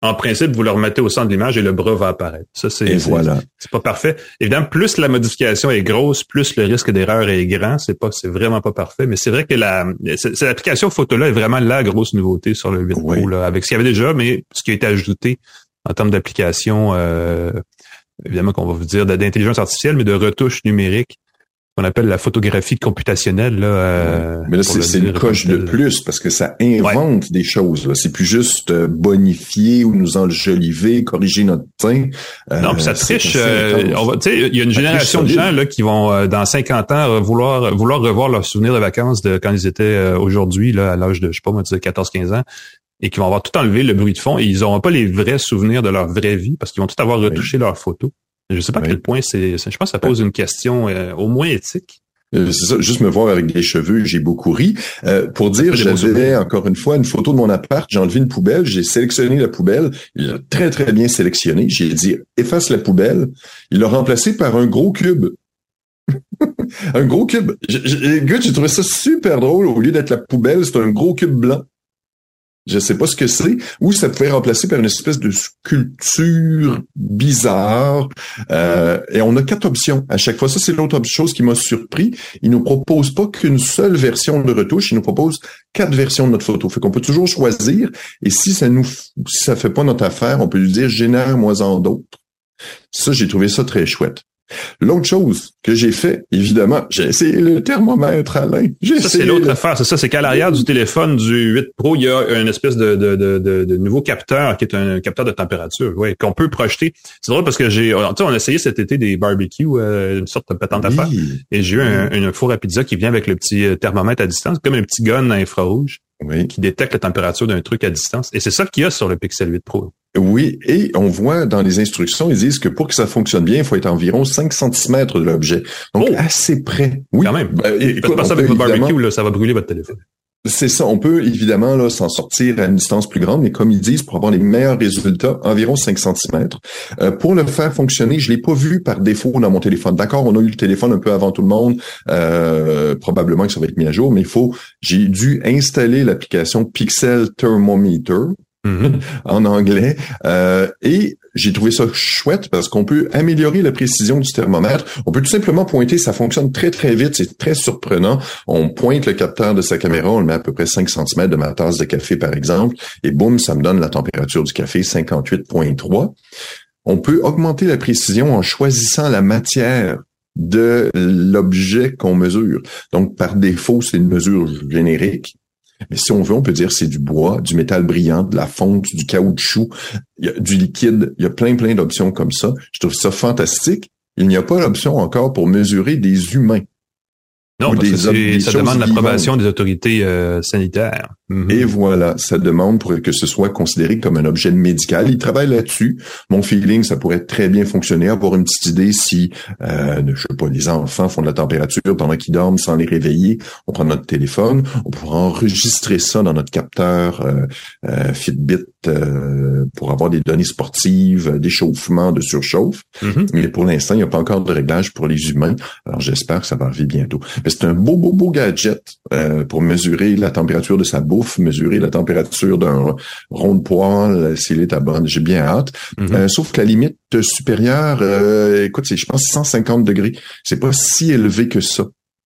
en principe, vous le remettez au centre de l'image et le bras va apparaître. Ça, c'est voilà. pas parfait. Évidemment, plus la modification est grosse, plus le risque d'erreur est grand. C'est pas, c'est vraiment pas parfait. Mais c'est vrai que la, c'est- c'est- l'application photo-là est vraiment la grosse nouveauté sur le 8 Oui. Pro, là, avec ce qu'il y avait déjà, mais ce qui a été ajouté en termes d'application, euh, évidemment qu'on va vous dire d'intelligence artificielle, mais de retouche numérique, qu'on appelle la photographie computationnelle. Là, euh, Mais là, c'est une coche de plus parce que ça invente des choses. là. C'est plus juste euh, bonifier ou nous enjoliver, corriger notre teint. Euh, Non, puis ça triche. euh, intense. on va, tu sais, il y a une Ça génération de gens là qui vont euh, dans 50 ans vouloir vouloir revoir leurs souvenirs de vacances de quand ils étaient aujourd'hui là à l'âge de je sais pas moi de 14-15 ans et qui vont avoir tout enlevé le bruit de fond et ils n'auront pas les vrais souvenirs de leur vraie vie parce qu'ils vont tout avoir retouché leurs photos. Je sais pas à Oui. quel point c'est. Je pense que ça pose une question euh, au moins éthique. Euh, C'est ça, juste me voir avec des cheveux, j'ai beaucoup ri. Euh, pour dire, j'avais encore une fois une photo de mon appart, j'ai enlevé une poubelle, j'ai sélectionné la poubelle, il l'a très très bien sélectionné, j'ai dit efface la poubelle, il l'a remplacé par un gros cube. [LAUGHS] un gros cube. J'ai trouvé ça super drôle, au lieu d'être la poubelle, c'est un gros cube blanc. Je sais pas ce que c'est, ou ça pouvait remplacer par une espèce de sculpture bizarre. Euh, et on a quatre options à chaque fois. Ça, c'est l'autre chose qui m'a surpris. Il nous propose pas qu'une seule version de retouche, il nous propose quatre versions de notre photo. Fait qu'on peut toujours choisir. Et si ça nous, si ça fait pas notre affaire, on peut lui dire génère-moi en d'autres. Ça, j'ai trouvé ça très chouette. L'autre chose que j'ai fait, évidemment, j'ai essayé le thermomètre, Alain. J'ai Ça, c'est l'autre le- affaire. C'est ça, c'est qu'à l'arrière du téléphone du 8 Pro, il y a une espèce de, de, de, de, de nouveau capteur qui est un capteur de température, ouais, qu'on peut projeter. C'est drôle parce que j'ai, tu sais, on a essayé cet été des barbecues, euh, une sorte de patente à faire. Et j'ai eu un, un four à pizza qui vient avec le petit euh, thermomètre à distance, comme un petit gun infrarouge oui. qui détecte la température d'un truc à distance. Et c'est ça qu'il y a sur le Pixel 8 Pro. Oui, et on voit dans les instructions, ils disent que pour que ça fonctionne bien, il faut être environ 5 cm de l'objet. Donc, Oh! assez près. Oui, Quand même. Ben, écoute, pas ça avec peut votre barbecue, là, ça va brûler votre téléphone. C'est ça. On peut évidemment là s'en sortir à une distance plus grande, mais comme ils disent, pour avoir les meilleurs résultats, environ 5 cm. Euh, pour le faire fonctionner, je l'ai pas vu par défaut dans mon téléphone. D'accord, on a eu le téléphone un peu avant tout le monde. Euh, probablement que ça va être mis à jour, mais il faut. J'ai dû installer l'application Pixel Thermometer. [LAUGHS] en anglais. Euh, et j'ai trouvé ça chouette parce qu'on peut améliorer la précision du thermomètre. On peut tout simplement pointer, ça fonctionne très très vite, c'est très surprenant. On pointe le capteur de sa caméra, on le met à peu près 5 cm de ma tasse de café par exemple, et boum, ça me donne la température du café 58.3. On peut augmenter la précision en choisissant la matière de l'objet qu'on mesure. Donc, par défaut, c'est une mesure générique. Mais si on veut, on peut dire c'est du bois, du métal brillant, de la fonte, du caoutchouc, il y a du liquide. Il y a plein, plein d'options comme ça. Je trouve ça fantastique. Il n'y a pas l'option encore pour mesurer des humains. Non, parce des que ça demande l'approbation des autorités euh, sanitaires. Mhm. Et voilà, ça demande pour que ce soit considéré comme un objet médical. Il travaille là-dessus. Mon feeling, ça pourrait très bien fonctionner, avoir une petite idée si, euh, je sais pas, les enfants font de la température pendant qu'ils dorment sans les réveiller. On prend notre téléphone, on pourra enregistrer ça dans notre capteur euh, euh, Fitbit euh, pour avoir des données sportives, euh, d'échauffement, de surchauffe. Mhm. Mais pour l'instant, il n'y a pas encore de réglage pour les humains. Alors j'espère que ça va arriver bientôt. Mais c'est un beau, beau, beau gadget euh, pour mesurer la température de sa bouffe, mesurer la température d'un rond de poêle, s'il est à bonne. J'ai bien hâte. Mhm. Euh, sauf que la limite supérieure, euh, écoute, c'est je pense 150 degrés. C'est pas si élevé que ça.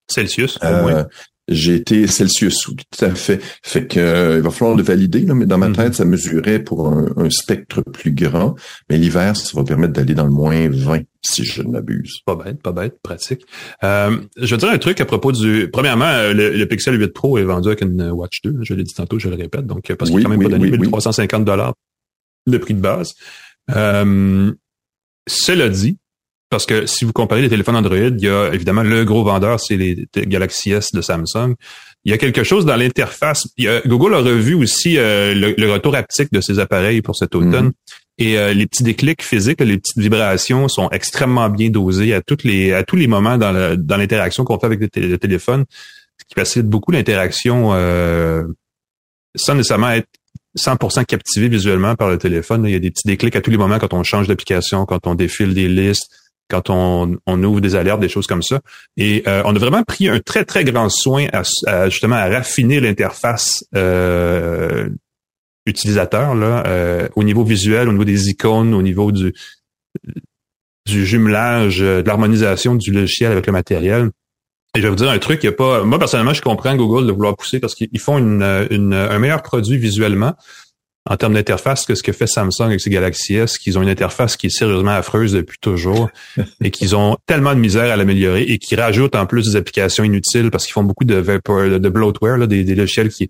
Celsius, au Euh, moins. J'ai été Celsius, tout à fait. Fait que euh, il va falloir le valider, là, mais dans ma Mhm. tête, ça mesurait pour un, un spectre plus grand. Mais l'hiver, ça va permettre d'aller dans le moins 20, si je ne m'abuse. Pas bête, pas bête, pratique. Euh, je vais dire un truc à propos du... Premièrement, euh, le, le Pixel 8 Pro est vendu avec une Watch 2. Je l'ai dit tantôt, je le répète. Donc, euh, parce qu'il Oui, quand même oui, pas donné oui. 1350 dollars le prix de base. Euh, cela dit, parce que si vous comparez les téléphones Android, il y a évidemment le gros vendeur, c'est les Galaxy S de Samsung. Il y a quelque chose dans l'interface. Google a revu aussi euh, le, le retour haptique de ses appareils pour cet automne. Mhm. Et euh, les petits déclics physiques, les petites vibrations sont extrêmement bien dosées à toutes les à tous les moments dans l'interaction qu'on fait avec le, tél- le téléphone, ce qui facilite beaucoup l'interaction euh, sans nécessairement être 100% captivé visuellement par le téléphone. Il y a des petits déclics à tous les moments quand on change d'application, quand on défile des listes, quand on, on ouvre des alertes, des choses comme ça. Et euh, on a vraiment pris un très, très grand soin à, à, justement à raffiner l'interface euh, utilisateur là, euh, au niveau visuel, au niveau des icônes, au niveau du, du jumelage, euh, de l'harmonisation du logiciel avec le matériel. Et je vais vous dire un truc, il y a pas. Moi, personnellement, je comprends Google de vouloir pousser parce qu'ils font une, une- un meilleur produit visuellement en termes d'interface que ce que fait Samsung avec ses Galaxy S, qu'ils ont une interface qui est sérieusement affreuse depuis toujours [LAUGHS] et qu'ils ont tellement de misère à l'améliorer et qui rajoutent en plus des applications inutiles parce qu'ils font beaucoup de vapor, de bloatware, là, des, des logiciels qui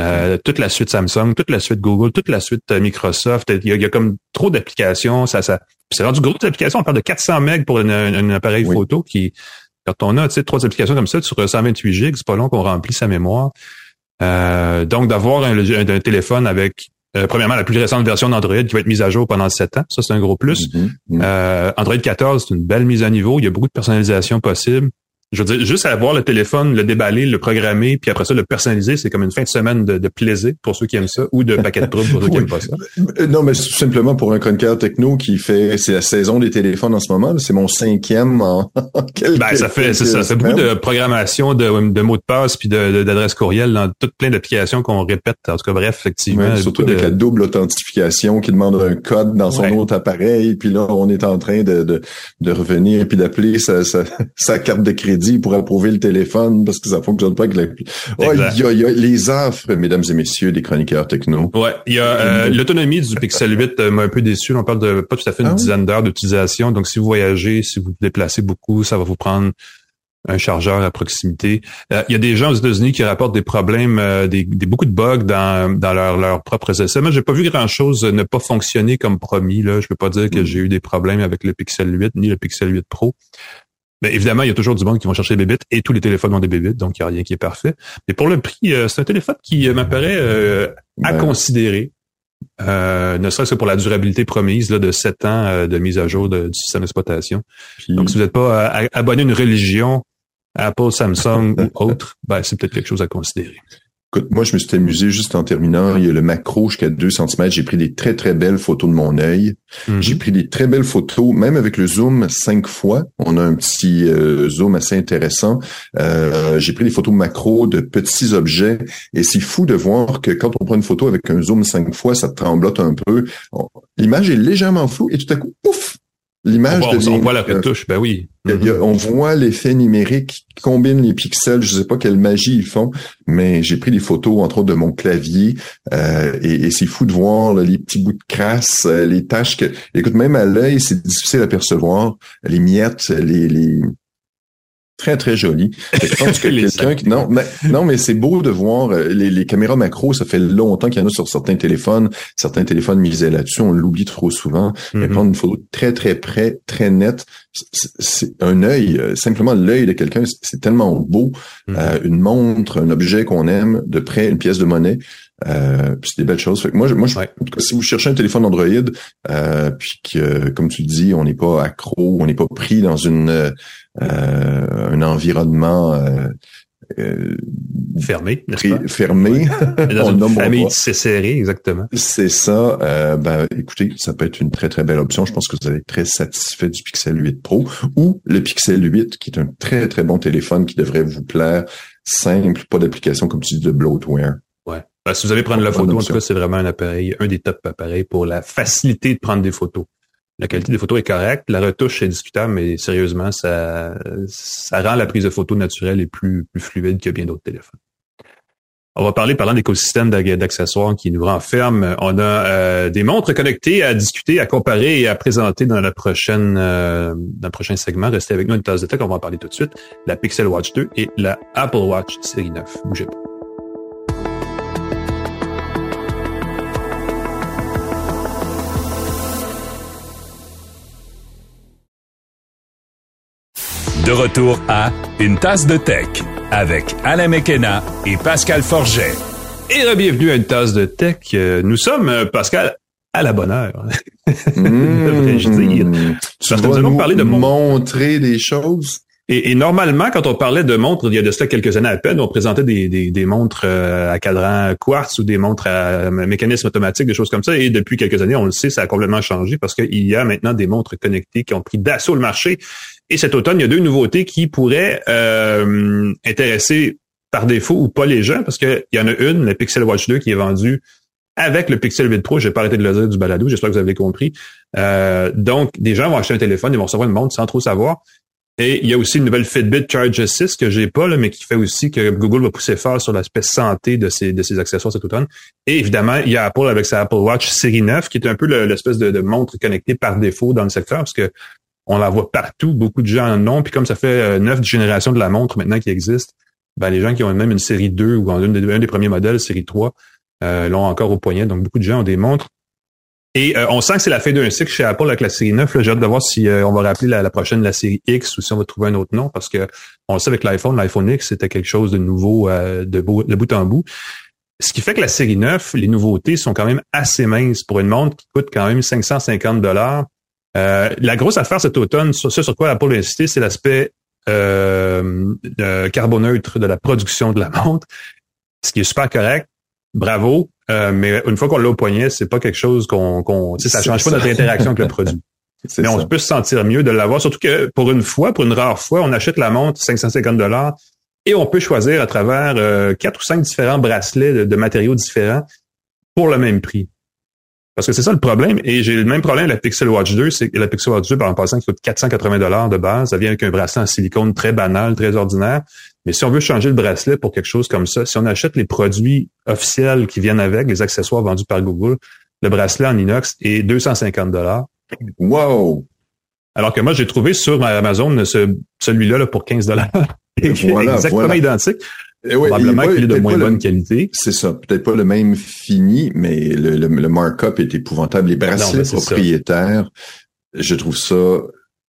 euh, toute la suite Samsung, toute la suite Google, toute la suite euh, Microsoft. Il y a, il y a comme trop d'applications. Ça, ça, c'est rendu gros d'applications. On parle de 400 MB pour un, un appareil Oui. photo qui, quand on a tu sais, trois applications comme ça sur 128 gigs, c'est pas long qu'on remplit sa mémoire. Euh, donc d'avoir un, un, un téléphone avec euh, premièrement la plus récente version d'Android qui va être mise à jour pendant 7 ans, ça c'est un gros plus. Mhm, mhm. Euh, Android 14, c'est une belle mise à niveau. Il y a beaucoup de personnalisation possible. Je veux dire, juste avoir le téléphone, le déballer, le programmer, puis après ça, le personnaliser, c'est comme une fin de semaine de, de plaisir pour ceux qui aiment ça, ou de paquet de troubles pour ceux qui Oui. aiment pas ça. Euh, Non, mais c'est tout simplement pour un chroniqueur techno qui fait, c'est la saison des téléphones en ce moment. C'est mon cinquième en [LAUGHS] quelques Ben, ça fait, c'est ça, ça fait beaucoup de programmation de, de mots de passe puis de- de- d'adresses courriel dans toutes plein d'applications qu'on répète. En tout cas, bref, effectivement. Ouais, surtout avec de- la double authentification qui demande un code dans son Ouais. autre appareil, puis là on est en train de, de, de revenir et puis d'appeler sa, sa, [LAUGHS] sa carte de crédit pour approuver le téléphone parce que ça fonctionne pas avec la... Oh, Exact. il y a, il y a les offres, mesdames et messieurs, des chroniqueurs techno. Ouais, il y a euh, l'autonomie du Pixel 8 euh, m'a un peu déçu. On parle de pas tout à fait une Ah dizaine d'heures d'utilisation. Donc, si vous voyagez, si vous vous déplacez beaucoup, ça va vous prendre un chargeur à proximité. Euh, il y a des gens aux États-Unis qui rapportent des problèmes, euh, des, des- beaucoup de bugs dans, dans leurs leurs propres essais. Moi, j'ai pas vu grand-chose ne pas fonctionner comme promis. Là, je peux pas dire que Mm. j'ai eu des problèmes avec le Pixel 8 ni le Pixel 8 Pro. Évidemment, il y a toujours du monde qui vont chercher des bébites et tous les téléphones ont des bébites, donc il n'y a rien qui est parfait. Mais pour le prix, euh, c'est un téléphone qui euh, m'apparaît euh, à Ben, considérer. euh, ne serait-ce que pour la durabilité promise là, de 7 ans euh, de mise à jour de, du système d'exploitation. Donc, si vous n'êtes pas euh, abonné à une religion, Apple, Samsung [LAUGHS] ou autre, ben, c'est peut-être quelque chose à considérer. Écoute, moi, je me suis amusé juste en terminant. Il y a le macro jusqu'à 2 cm. J'ai pris des très, très belles photos de mon œil. Mhm. J'ai pris des très belles photos, même avec le zoom 5 fois. On a un petit euh, zoom assez intéressant. Euh, j'ai pris des photos macro de petits objets. Et c'est fou de voir que quand on prend une photo avec un zoom 5 fois, ça tremblote un peu. L'image est légèrement floue et tout à coup, pouf! L'image On voit, devient... on voit la euh, retouche, ben oui. y a- on voit l'effet numérique qui combine les pixels. Je sais pas quelle magie ils font, mais j'ai pris des photos entre autres de mon clavier euh, et, et c'est fou de voir là, les petits bouts de crasse, euh, les taches que. Écoute, même à l'œil, c'est difficile à percevoir. Les miettes, les, les... très très joli. Fait que Je pense [LAUGHS] que Les quelqu'un qui non mais non mais c'est beau de voir euh, les, les caméras macro. Ça fait longtemps qu'il y en a sur certains téléphones. Certains téléphones misaient là-dessus. On l'oublie trop souvent. Mais Mhm. prendre une photo très très près, très nette, c'est- un œil, euh, simplement l'œil de quelqu'un, c'est- c'est tellement beau. Mhm. Euh, une montre, un objet qu'on aime, de près, une pièce de monnaie, euh, puis c'est des belles choses. Fait que moi, je, moi, je- Ouais. en tout cas, si vous cherchez un téléphone Android, euh, puis que, comme tu dis, on n'est pas accro, on n'est pas pris dans une euh, euh, un environnement euh, euh, Fermé, pris- fermé. [LAUGHS] Dans On une nomme famille pas. tissée serrée, exactement. C'est ça. Euh, ben, écoutez, ça peut être une très très belle option. Je pense que vous allez être très satisfait du Pixel 8 Pro ou le Pixel 8, qui est un très très bon téléphone qui devrait vous plaire, simple, pas d'application comme tu dis de bloatware. Ben, si vous allez prendre la photo, en tout cas, c'est vraiment un appareil, un des top appareils pour la facilité de prendre des photos. La qualité des photos est correcte, la retouche est discutable, mais sérieusement, ça, ça rend la prise de photos naturelle et plus, plus fluide que bien d'autres téléphones. On va parler parlant d'écosystème d'ag- d'accessoires qui nous renferme. On a euh, des montres connectées à discuter, à comparer et à présenter dans la prochaine euh, dans le prochain segment. Restez avec nous une tasse de tech, on va en parler tout de suite. La Pixel Watch 2 et la Apple Watch série 9. Bougez pas. De retour à Une tasse de tech avec Alain Mekena et Pascal Forget. Et bienvenue à une tasse de tech. Euh, Nous sommes, euh, Pascal, à la bonne heure. [LAUGHS] Devrais-je dire. Mmh. Tu Parce que vas nous parler de mon- montrer des choses. Et, et normalement, quand on parlait de montres, il y a de cela quelques années à peine, on présentait des, des, des montres euh, à cadran quartz ou des montres à mécanisme automatique, des choses comme ça. Et depuis quelques années, on le sait, ça a complètement changé parce qu'il y a maintenant des montres connectées qui ont pris d'assaut le marché. Et cet automne, il y a deux nouveautés qui pourraient euh, intéresser par défaut ou pas les gens, parce qu'il y en a une, la Pixel Watch 2, qui est vendue avec le Pixel 8 Pro. J'ai pas arrêté de le dire du balado, j'espère que vous avez compris. Euh, donc, des gens vont acheter un téléphone, ils vont recevoir une montre sans trop savoir. Et il y a aussi une nouvelle Fitbit Charge Assist que j'ai pas, là, mais qui fait aussi que Google va pousser fort sur l'aspect santé de ses, de ses accessoires cet automne. Et évidemment, il y a Apple avec sa Apple Watch série 9, qui est un peu le- l'espèce de, montre connectée par défaut dans le secteur, parce que on la voit partout, beaucoup de gens en ont. Puis comme ça fait euh, neuf générations de la montre maintenant qui existe, ben, les gens qui ont même une série 2 ou un des premiers modèles, série 3, euh, l'ont encore au poignet. Donc beaucoup de gens ont des montres. Et euh, on sent que c'est la fin d'un cycle chez Apple avec la série 9. là. J'ai hâte de voir si euh, on va rappeler la, la prochaine la série X ou si on va trouver un autre nom parce que on le sait avec l'iPhone, l'iPhone X, c'était quelque chose de nouveau euh, de, beau- de bout en bout. Ce qui fait que la série 9, les nouveautés sont quand même assez minces pour une montre qui coûte quand même 550 dollars. Euh, la grosse affaire cet automne, ce sur quoi Apple a insisté, c'est l'aspect euh, carboneutre de la production de la [LAUGHS] montre, ce qui est super correct. Bravo, euh, mais une fois qu'on l'a au poignet, c'est pas quelque chose qu'on, qu'on tu sais, ça change pas notre interaction avec le produit. [LAUGHS] Mais on ça. peut se sentir mieux de l'avoir, surtout que pour une fois, pour une rare fois, on achète la montre 550 dollars et on peut choisir à travers euh, quatre ou cinq différents bracelets de, de matériaux différents pour le même prix. Parce que c'est ça le problème. Et j'ai le même problème avec la Pixel Watch 2. C'est que la Pixel Watch 2, par en passant, qui coûte 480 dollars de base. Ça vient avec un bracelet en silicone très banal, très ordinaire. Mais si on veut changer le bracelet pour quelque chose comme ça, si on achète les produits officiels qui viennent avec, les accessoires vendus par Google, le bracelet en inox est 250 dollars. Wow! Alors que moi, j'ai trouvé sur Amazon ce, celui-là là, pour 15 dollars. [LAUGHS] Voilà, Exactement voilà. identique. Eh Probablement qu'il est de moins le- bonne qualité. C'est ça. Peut-être pas le même fini, mais le, le, le markup est épouvantable. Les bracelets c'est ça. propriétaires, je trouve ça, euh,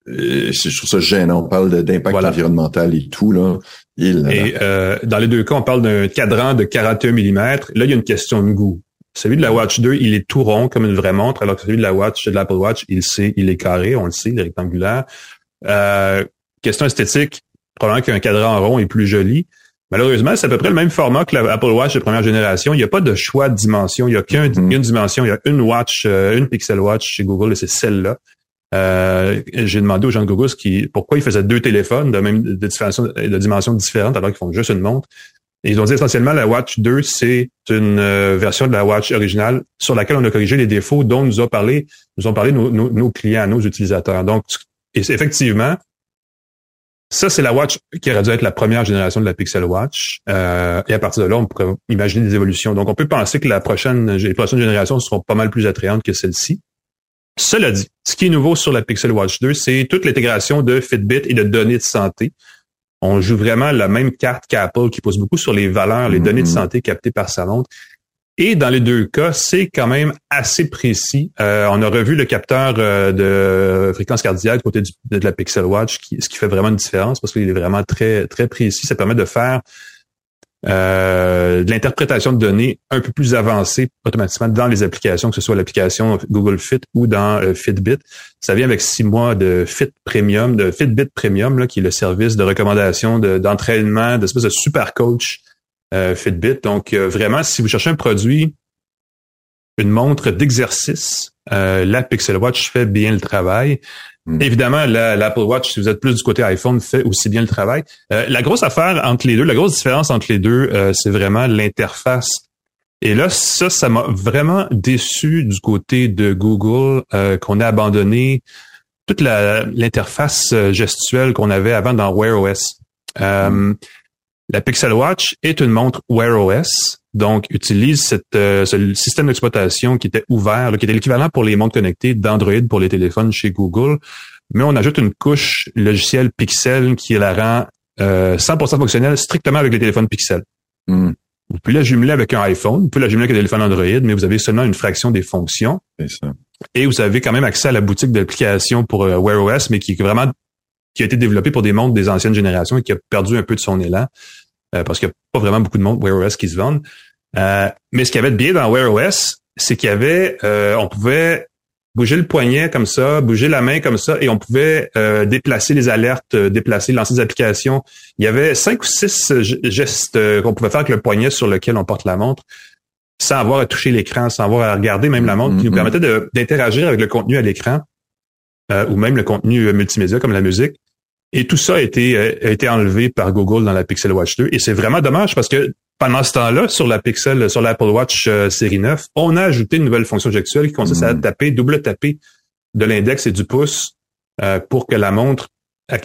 je trouve ça gênant. On parle d'impact Voilà. environnemental et tout, là. Il, Et euh, dans les deux cas, on parle d'un cadran de 41 mm. Là, il y a une question de goût. Celui de la Watch 2, il est tout rond comme une vraie montre, alors que celui de la Watch, de l'Apple Watch, il sait, il est carré, on le sait, il est rectangulaire. Euh, question esthétique, probablement qu'un cadran rond est plus joli. Malheureusement, c'est à peu près le même format que l'Apple Watch de première génération. Il n'y a pas de choix de dimension. Il n'y a qu'une mm-hmm. dimension. Il y a une Watch, euh, une Pixel Watch chez Google et c'est celle-là. Euh, j'ai demandé aux gens de Google qui, pourquoi ils faisaient deux téléphones de même de, de dimensions différentes alors qu'ils font juste une montre. Et ils ont dit essentiellement la Watch 2, c'est une euh, version de la Watch originale sur laquelle on a corrigé les défauts dont nous a parlé, nous ont parlé nos, nos clients, nos utilisateurs. Donc, et effectivement, ça, c'est la Watch qui aurait dû être la première génération de la Pixel Watch. Euh, et à partir de là, on pourrait imaginer des évolutions. Donc, on peut penser que la prochaine, les prochaines générations seront pas mal plus attrayantes que celle-ci. Cela dit, ce qui est nouveau sur la Pixel Watch 2, c'est toute l'intégration de Fitbit et de données de santé. On joue vraiment la même carte qu'Apple qui pose beaucoup sur les valeurs, les données de mm-hmm. santé captées par sa montre. Et dans les deux cas, c'est quand même assez précis. Euh, on a revu le capteur euh, de fréquence cardiaque côté de la Pixel Watch, ce qui fait vraiment une différence parce qu'il est vraiment très très précis. Ça permet de faire euh, de l'interprétation de données un peu plus avancée automatiquement dans les applications, que ce soit l'application Google Fit ou dans Fitbit. Ça vient avec six mois de Fit Premium, de Fitbit Premium, là, qui est le service de recommandation, d'entraînement, de, d'espèce de super coach euh, Fitbit. Donc, euh, vraiment, si vous cherchez un produit, une montre d'exercice, euh, la Pixel Watch fait bien le travail. Hmm. Évidemment, l'Apple Watch, si vous êtes plus du côté iPhone, fait aussi bien le travail. la grosse affaire entre les deux, la grosse différence entre les deux, c'est vraiment l'interface. Et là, ça, ça m'a vraiment déçu du côté de Google qu'on a abandonné toute l'interface gestuelle qu'on avait avant dans Wear OS. Hmm. La Pixel Watch est une montre Wear OS, donc utilise cette, euh, ce système d'exploitation qui était ouvert, qui était l'équivalent pour les montres connectées d'Android pour les téléphones chez Google, mais on ajoute une couche logicielle Pixel qui la rend euh, 100% fonctionnelle strictement avec les téléphones Pixel. Hmm. Vous pouvez la jumeler avec un iPhone, vous pouvez la jumeler avec un téléphone Android, mais vous avez seulement une fraction des fonctions. Ça. Et vous avez quand même accès à la boutique d'applications pour euh, Wear OS, mais qui est vraiment qui a été développé pour des montres des anciennes générations et qui a perdu un peu de son élan euh, parce qu'il n'y a pas vraiment beaucoup de montres Wear OS qui se vendent. Euh, mais ce qu'il y avait de bien dans Wear OS, c'est qu'il y avait, euh, on pouvait bouger le poignet comme ça, bouger la main comme ça, et on pouvait déplacer les alertes, déplacer, lancer des applications. Il y avait cinq ou six gestes qu'on pouvait faire avec le poignet sur lequel on porte la montre, sans avoir à toucher l'écran, sans avoir à regarder même la montre, qui nous mm-hmm. permettait d'interagir avec le contenu à l'écran, ou même le contenu multimédia comme la musique. Et tout ça a été, euh, a été enlevé par Google dans la Pixel Watch 2. Et c'est vraiment dommage parce que pendant ce temps-là, sur la Pixel, sur l'Apple Watch euh, série 9, on a ajouté une nouvelle fonction gestuelle qui consiste à hmm. taper, double taper de l'index et du pouce euh, pour que la montre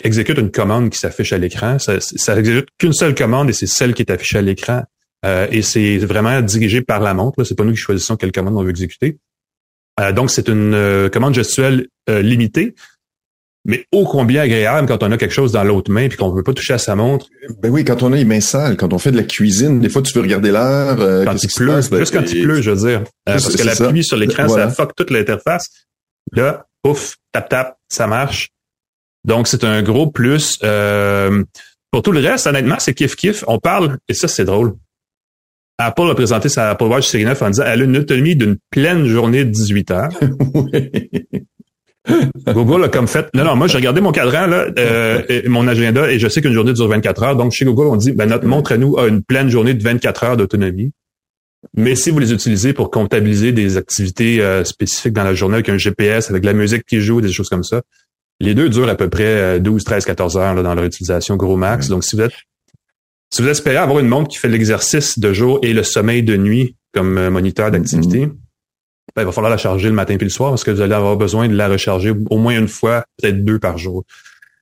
exécute une commande qui s'affiche à l'écran. Ça, ça exécute qu'une seule commande et c'est celle qui est affichée à l'écran. et c'est vraiment dirigé par la montre. C'est pas nous qui choisissons quelle commande on veut exécuter. donc, c'est une commande gestuelle limitée mais ô combien agréable quand on a quelque chose dans l'autre main puis qu'on ne veut pas toucher à sa montre. Ben oui, quand on a les mains sales, quand on fait de la cuisine, des fois tu veux regarder l'heure. Euh, quand il pleut, plus ben, quand il pleut, je veux dire. Euh, parce que la pluie sur l'écran, ça fuck toute l'interface. Là, ouf, tap tap, ça marche. Donc c'est un gros plus. Euh, pour tout le reste, honnêtement, c'est kiff kiff. On parle et ça c'est drôle. Apple a présenté sa Apple Watch Series 9 en disant elle a une autonomie d'une pleine journée de 18 heures. [LAUGHS] [LAUGHS] [LAUGHS] Google a comme fait. Non, non, moi j'ai regardé mon cadran, là, euh, mon agenda, et je sais qu'une journée dure 24 heures. Donc chez Google, on dit ben, notre montre à nous a une pleine journée de 24 heures d'autonomie. Mais si vous les utilisez pour comptabiliser des activités euh, spécifiques dans la journée avec un GPS, avec la musique qui joue, des choses comme ça, les deux durent à peu près 12, 13, 14 heures dans leur utilisation gros max. Donc si vous êtes si vous espérez avoir une montre qui fait l'exercice de jour et le sommeil de nuit comme euh, moniteur d'activité, ben, il va falloir la charger le matin puis le soir parce que vous allez avoir besoin de la recharger au moins une fois, peut-être deux par jour.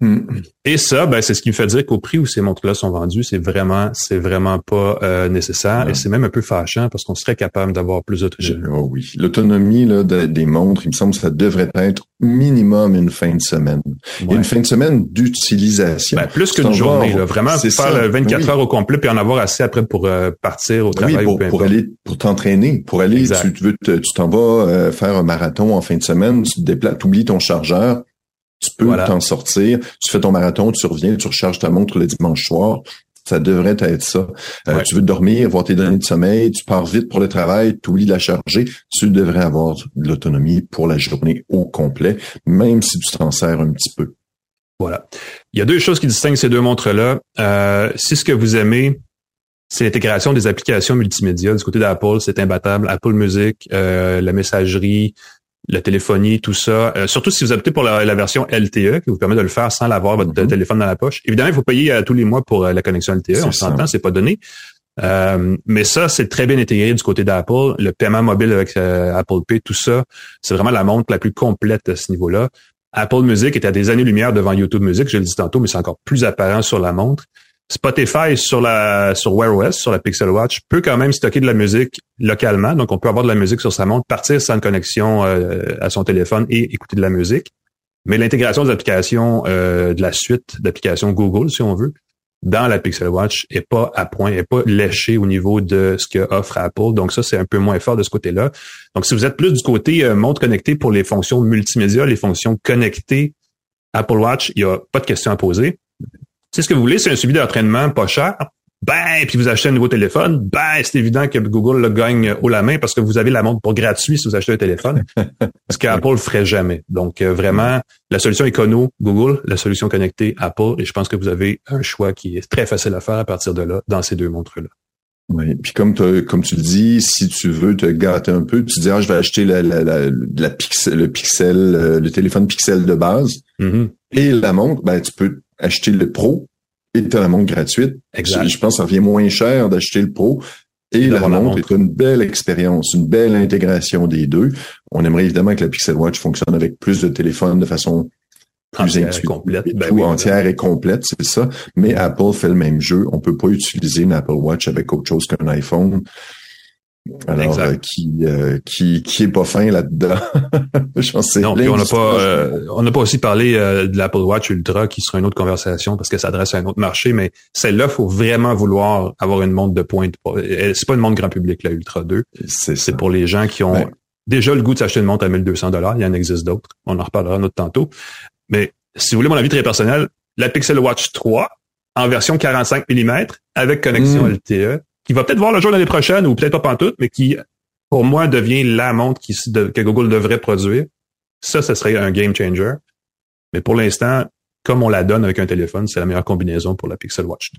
Hmm. Et ça, ben, c'est ce qui me fait dire qu'au prix où ces montres-là sont vendues, c'est vraiment, c'est vraiment pas euh, nécessaire et c'est même un peu fâchant parce qu'on serait capable d'avoir plus d'autonomie. Oh oui, l'autonomie là des montres, il me semble que ça devrait être minimum une fin de semaine. Une fin de semaine d'utilisation. Ben, plus qu'une journée, là, vraiment faire 24 heures au complet puis en avoir assez après pour euh, partir au travail. Oui, pour, pour aller, pour t'entraîner, pour aller, tu, veux, tu t'en vas euh, faire un marathon en fin de semaine, tu te déplaces, oublies ton chargeur, tu peux t'en sortir. Tu fais ton marathon, tu reviens, tu recharges ta montre le dimanche soir. Ça devrait être ça. Euh, tu veux dormir, voir tes données de sommeil, tu pars vite pour le travail, tu oublies de la charger, tu devrais avoir de l'autonomie pour la journée au complet, même si tu t'en sers un petit peu. Voilà. Il y a deux choses qui distinguent ces deux montres-là. Euh, si ce que vous aimez, c'est l'intégration des applications multimédia du côté d'Apple, c'est imbattable. Apple Music, euh, la messagerie, la téléphonie, tout ça. Euh, surtout si vous optez pour la, version LTE, qui vous permet de le faire sans l'avoir votre mm-hmm. téléphone dans la poche. Évidemment, il faut payer à tous les mois pour la connexion LTE. On s'entend, c'est pas donné. mais ça, c'est très bien intégré du côté d'Apple. Le paiement mobile avec Apple Pay, tout ça, c'est vraiment la montre la plus complète à ce niveau-là. Apple Music est à des années-lumière devant YouTube Music, je le dis tantôt, mais c'est encore plus apparent sur la montre. Spotify sur la sur Wear OS, sur la Pixel Watch, peut quand même stocker de la musique localement. Donc, on peut avoir de la musique sur sa montre, partir sans connexion euh, à son téléphone et écouter de la musique. Mais l'intégration des applications euh, de la suite d'applications Google, si on veut, dans la Pixel Watch est pas à point, est pas léché au niveau de ce que offre Apple. Donc ça, c'est un peu moins fort de ce côté-là. Donc si vous êtes plus du côté euh, montre connectée pour les fonctions multimédia, les fonctions connectées, Apple Watch, il n'y a pas de question à poser. C'est ce que vous voulez, c'est un suivi d'entraînement pas cher ben, puis vous achetez un nouveau téléphone, ben, c'est évident que Google le gagne haut la main parce que vous avez la montre pour gratuit si vous achetez un téléphone, [LAUGHS] ce qu'Apple ferait jamais. Donc, euh, vraiment, la solution écono, Google, la solution connectée, Apple, et je pense que vous avez un choix qui est très facile à faire à partir de là, dans ces deux montres-là. Oui, puis comme comme tu le dis, si tu veux te gâter un peu, tu dis ah je vais acheter la, la, la, pixel, le pixel, euh, le téléphone pixel de base mm-hmm. et la montre, ben tu peux acheter le Pro et la montre gratuite. Exact. Je pense que ça revient moins cher d'acheter le Pro. Et la montre, est une belle expérience, une belle intégration des deux. On aimerait évidemment que la Pixel Watch fonctionne avec plus de téléphones de façon plus entière complète. Ben tout entière et complète, c'est ça. Mais Apple fait le même jeu. On peut pas utiliser une Apple Watch avec autre chose qu'un iPhone. Alors, euh, qui, euh, qui qui est pas fin là-dedans? [LAUGHS] Je pense non, puis on n'a pas euh, on n'a pas aussi parlé de l'Apple Watch Ultra qui sera une autre conversation parce que ça adresse à un autre marché, mais celle-là, faut vraiment vouloir avoir une montre de pointe. C'est pas une montre grand public, la Ultra 2. C'est pour les gens qui ont déjà le goût de s'acheter une montre à 1200 dollars. Il y en existe d'autres. On en reparlera notre tantôt. Mais si vous voulez mon avis très personnel, la Pixel Watch 3 en version 45 mm avec connexion hmm. LTE qui va peut-être voir le jour l'année prochaine ou peut-être pas tout, mais qui, pour moi, devient la montre qui, que Google devrait produire. Ça, ce serait un game changer. Mais pour l'instant, comme on la donne avec un téléphone, c'est la meilleure combinaison pour la Pixel Watch.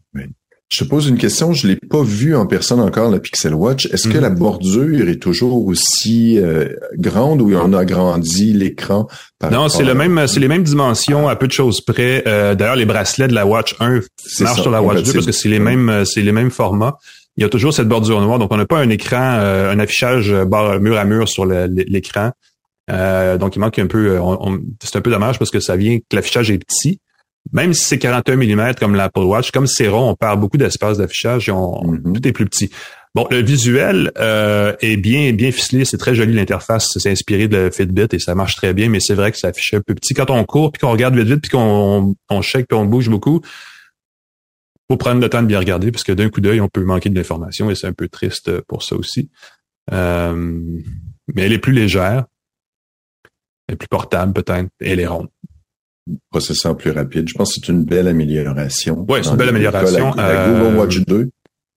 Je te pose une question, je l'ai pas vue en personne encore, la Pixel Watch. Est-ce que mhm. la bordure est toujours aussi euh, grande ou on a agrandi l'écran? Non, c'est le même, c'est les mêmes dimensions à peu de choses près. Euh, d'ailleurs, les bracelets de la Watch 1 marchent sur la Watch 2 parce que c'est les mêmes, c'est les mêmes formats il y a toujours cette bordure noire. Donc, on n'a pas un écran, euh, un affichage mur à mur sur l'écran. Euh, donc, il manque un peu. c'est un peu dommage parce que ça vient que l'affichage est petit. Même si c'est 41 mm comme l'Apple Watch, comme c'est rond, on perd beaucoup d'espace d'affichage et on, mm-hmm. tout est plus petit. Bon, le visuel euh, est bien bien ficelé, c'est très joli l'interface, c'est inspiré de Fitbit et ça marche très bien, mais c'est vrai que ça affiche un peu petit. Quand on court, puis qu'on regarde vite vite, puis qu'on on shake, puis on bouge beaucoup, faut prendre le temps de bien regarder parce que d'un coup d'œil, on peut manquer de l'information et c'est un peu triste pour ça aussi. Euh, mais elle est plus légère, elle est plus portable peut-être, et elle est ronde. Processeur plus rapide. Je pense que c'est une belle amélioration. Oui, c'est une belle amélioration. La, Google Watch 2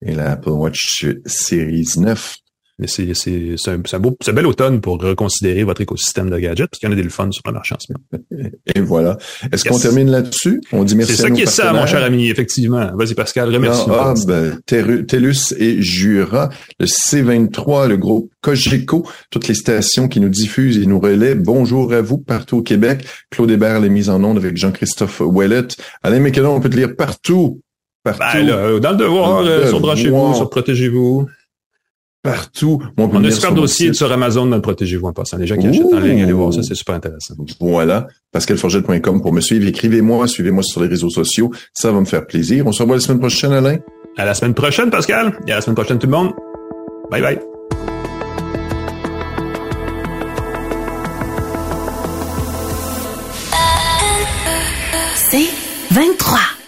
et la Apple Watch Series 9 mais c'est, c'est, c'est, un, c'est, un beau, c'est un bel automne pour reconsidérer votre écosystème de gadgets, parce qu'il y en a des fun sur le marché en ce moment. [LAUGHS] Et voilà. Est-ce qu'on termine là-dessus? On dit merci C'est ça qui est ça, mon cher ami, effectivement. Vas-y, Pascal, remercie. Ah, ben, TELUS et Jura, le C23, le groupe Cogeco, toutes les stations qui nous diffusent et nous relaient. Bonjour à vous partout au Québec. Claude Hébert, les mises en ondes avec Jean-Christophe Ouellet. Alain Mécanon, on peut te lire partout. Partout. Ben, dans le devoir, euh, sur Branchez-vous, sur Protégez-vous partout. on a un super dossier sur Amazon dans le Protégez-vous en passant. Les gens qui achètent en ligne, allez voir ça, c'est super intéressant. Voilà. PascalForget.com pour me suivre. Écrivez-moi, suivez-moi sur les réseaux sociaux. Ça va me faire plaisir. On se revoit la semaine prochaine, Alain. À la semaine prochaine, Pascal. Et à la semaine prochaine, tout le monde. Bye bye. C'est 23.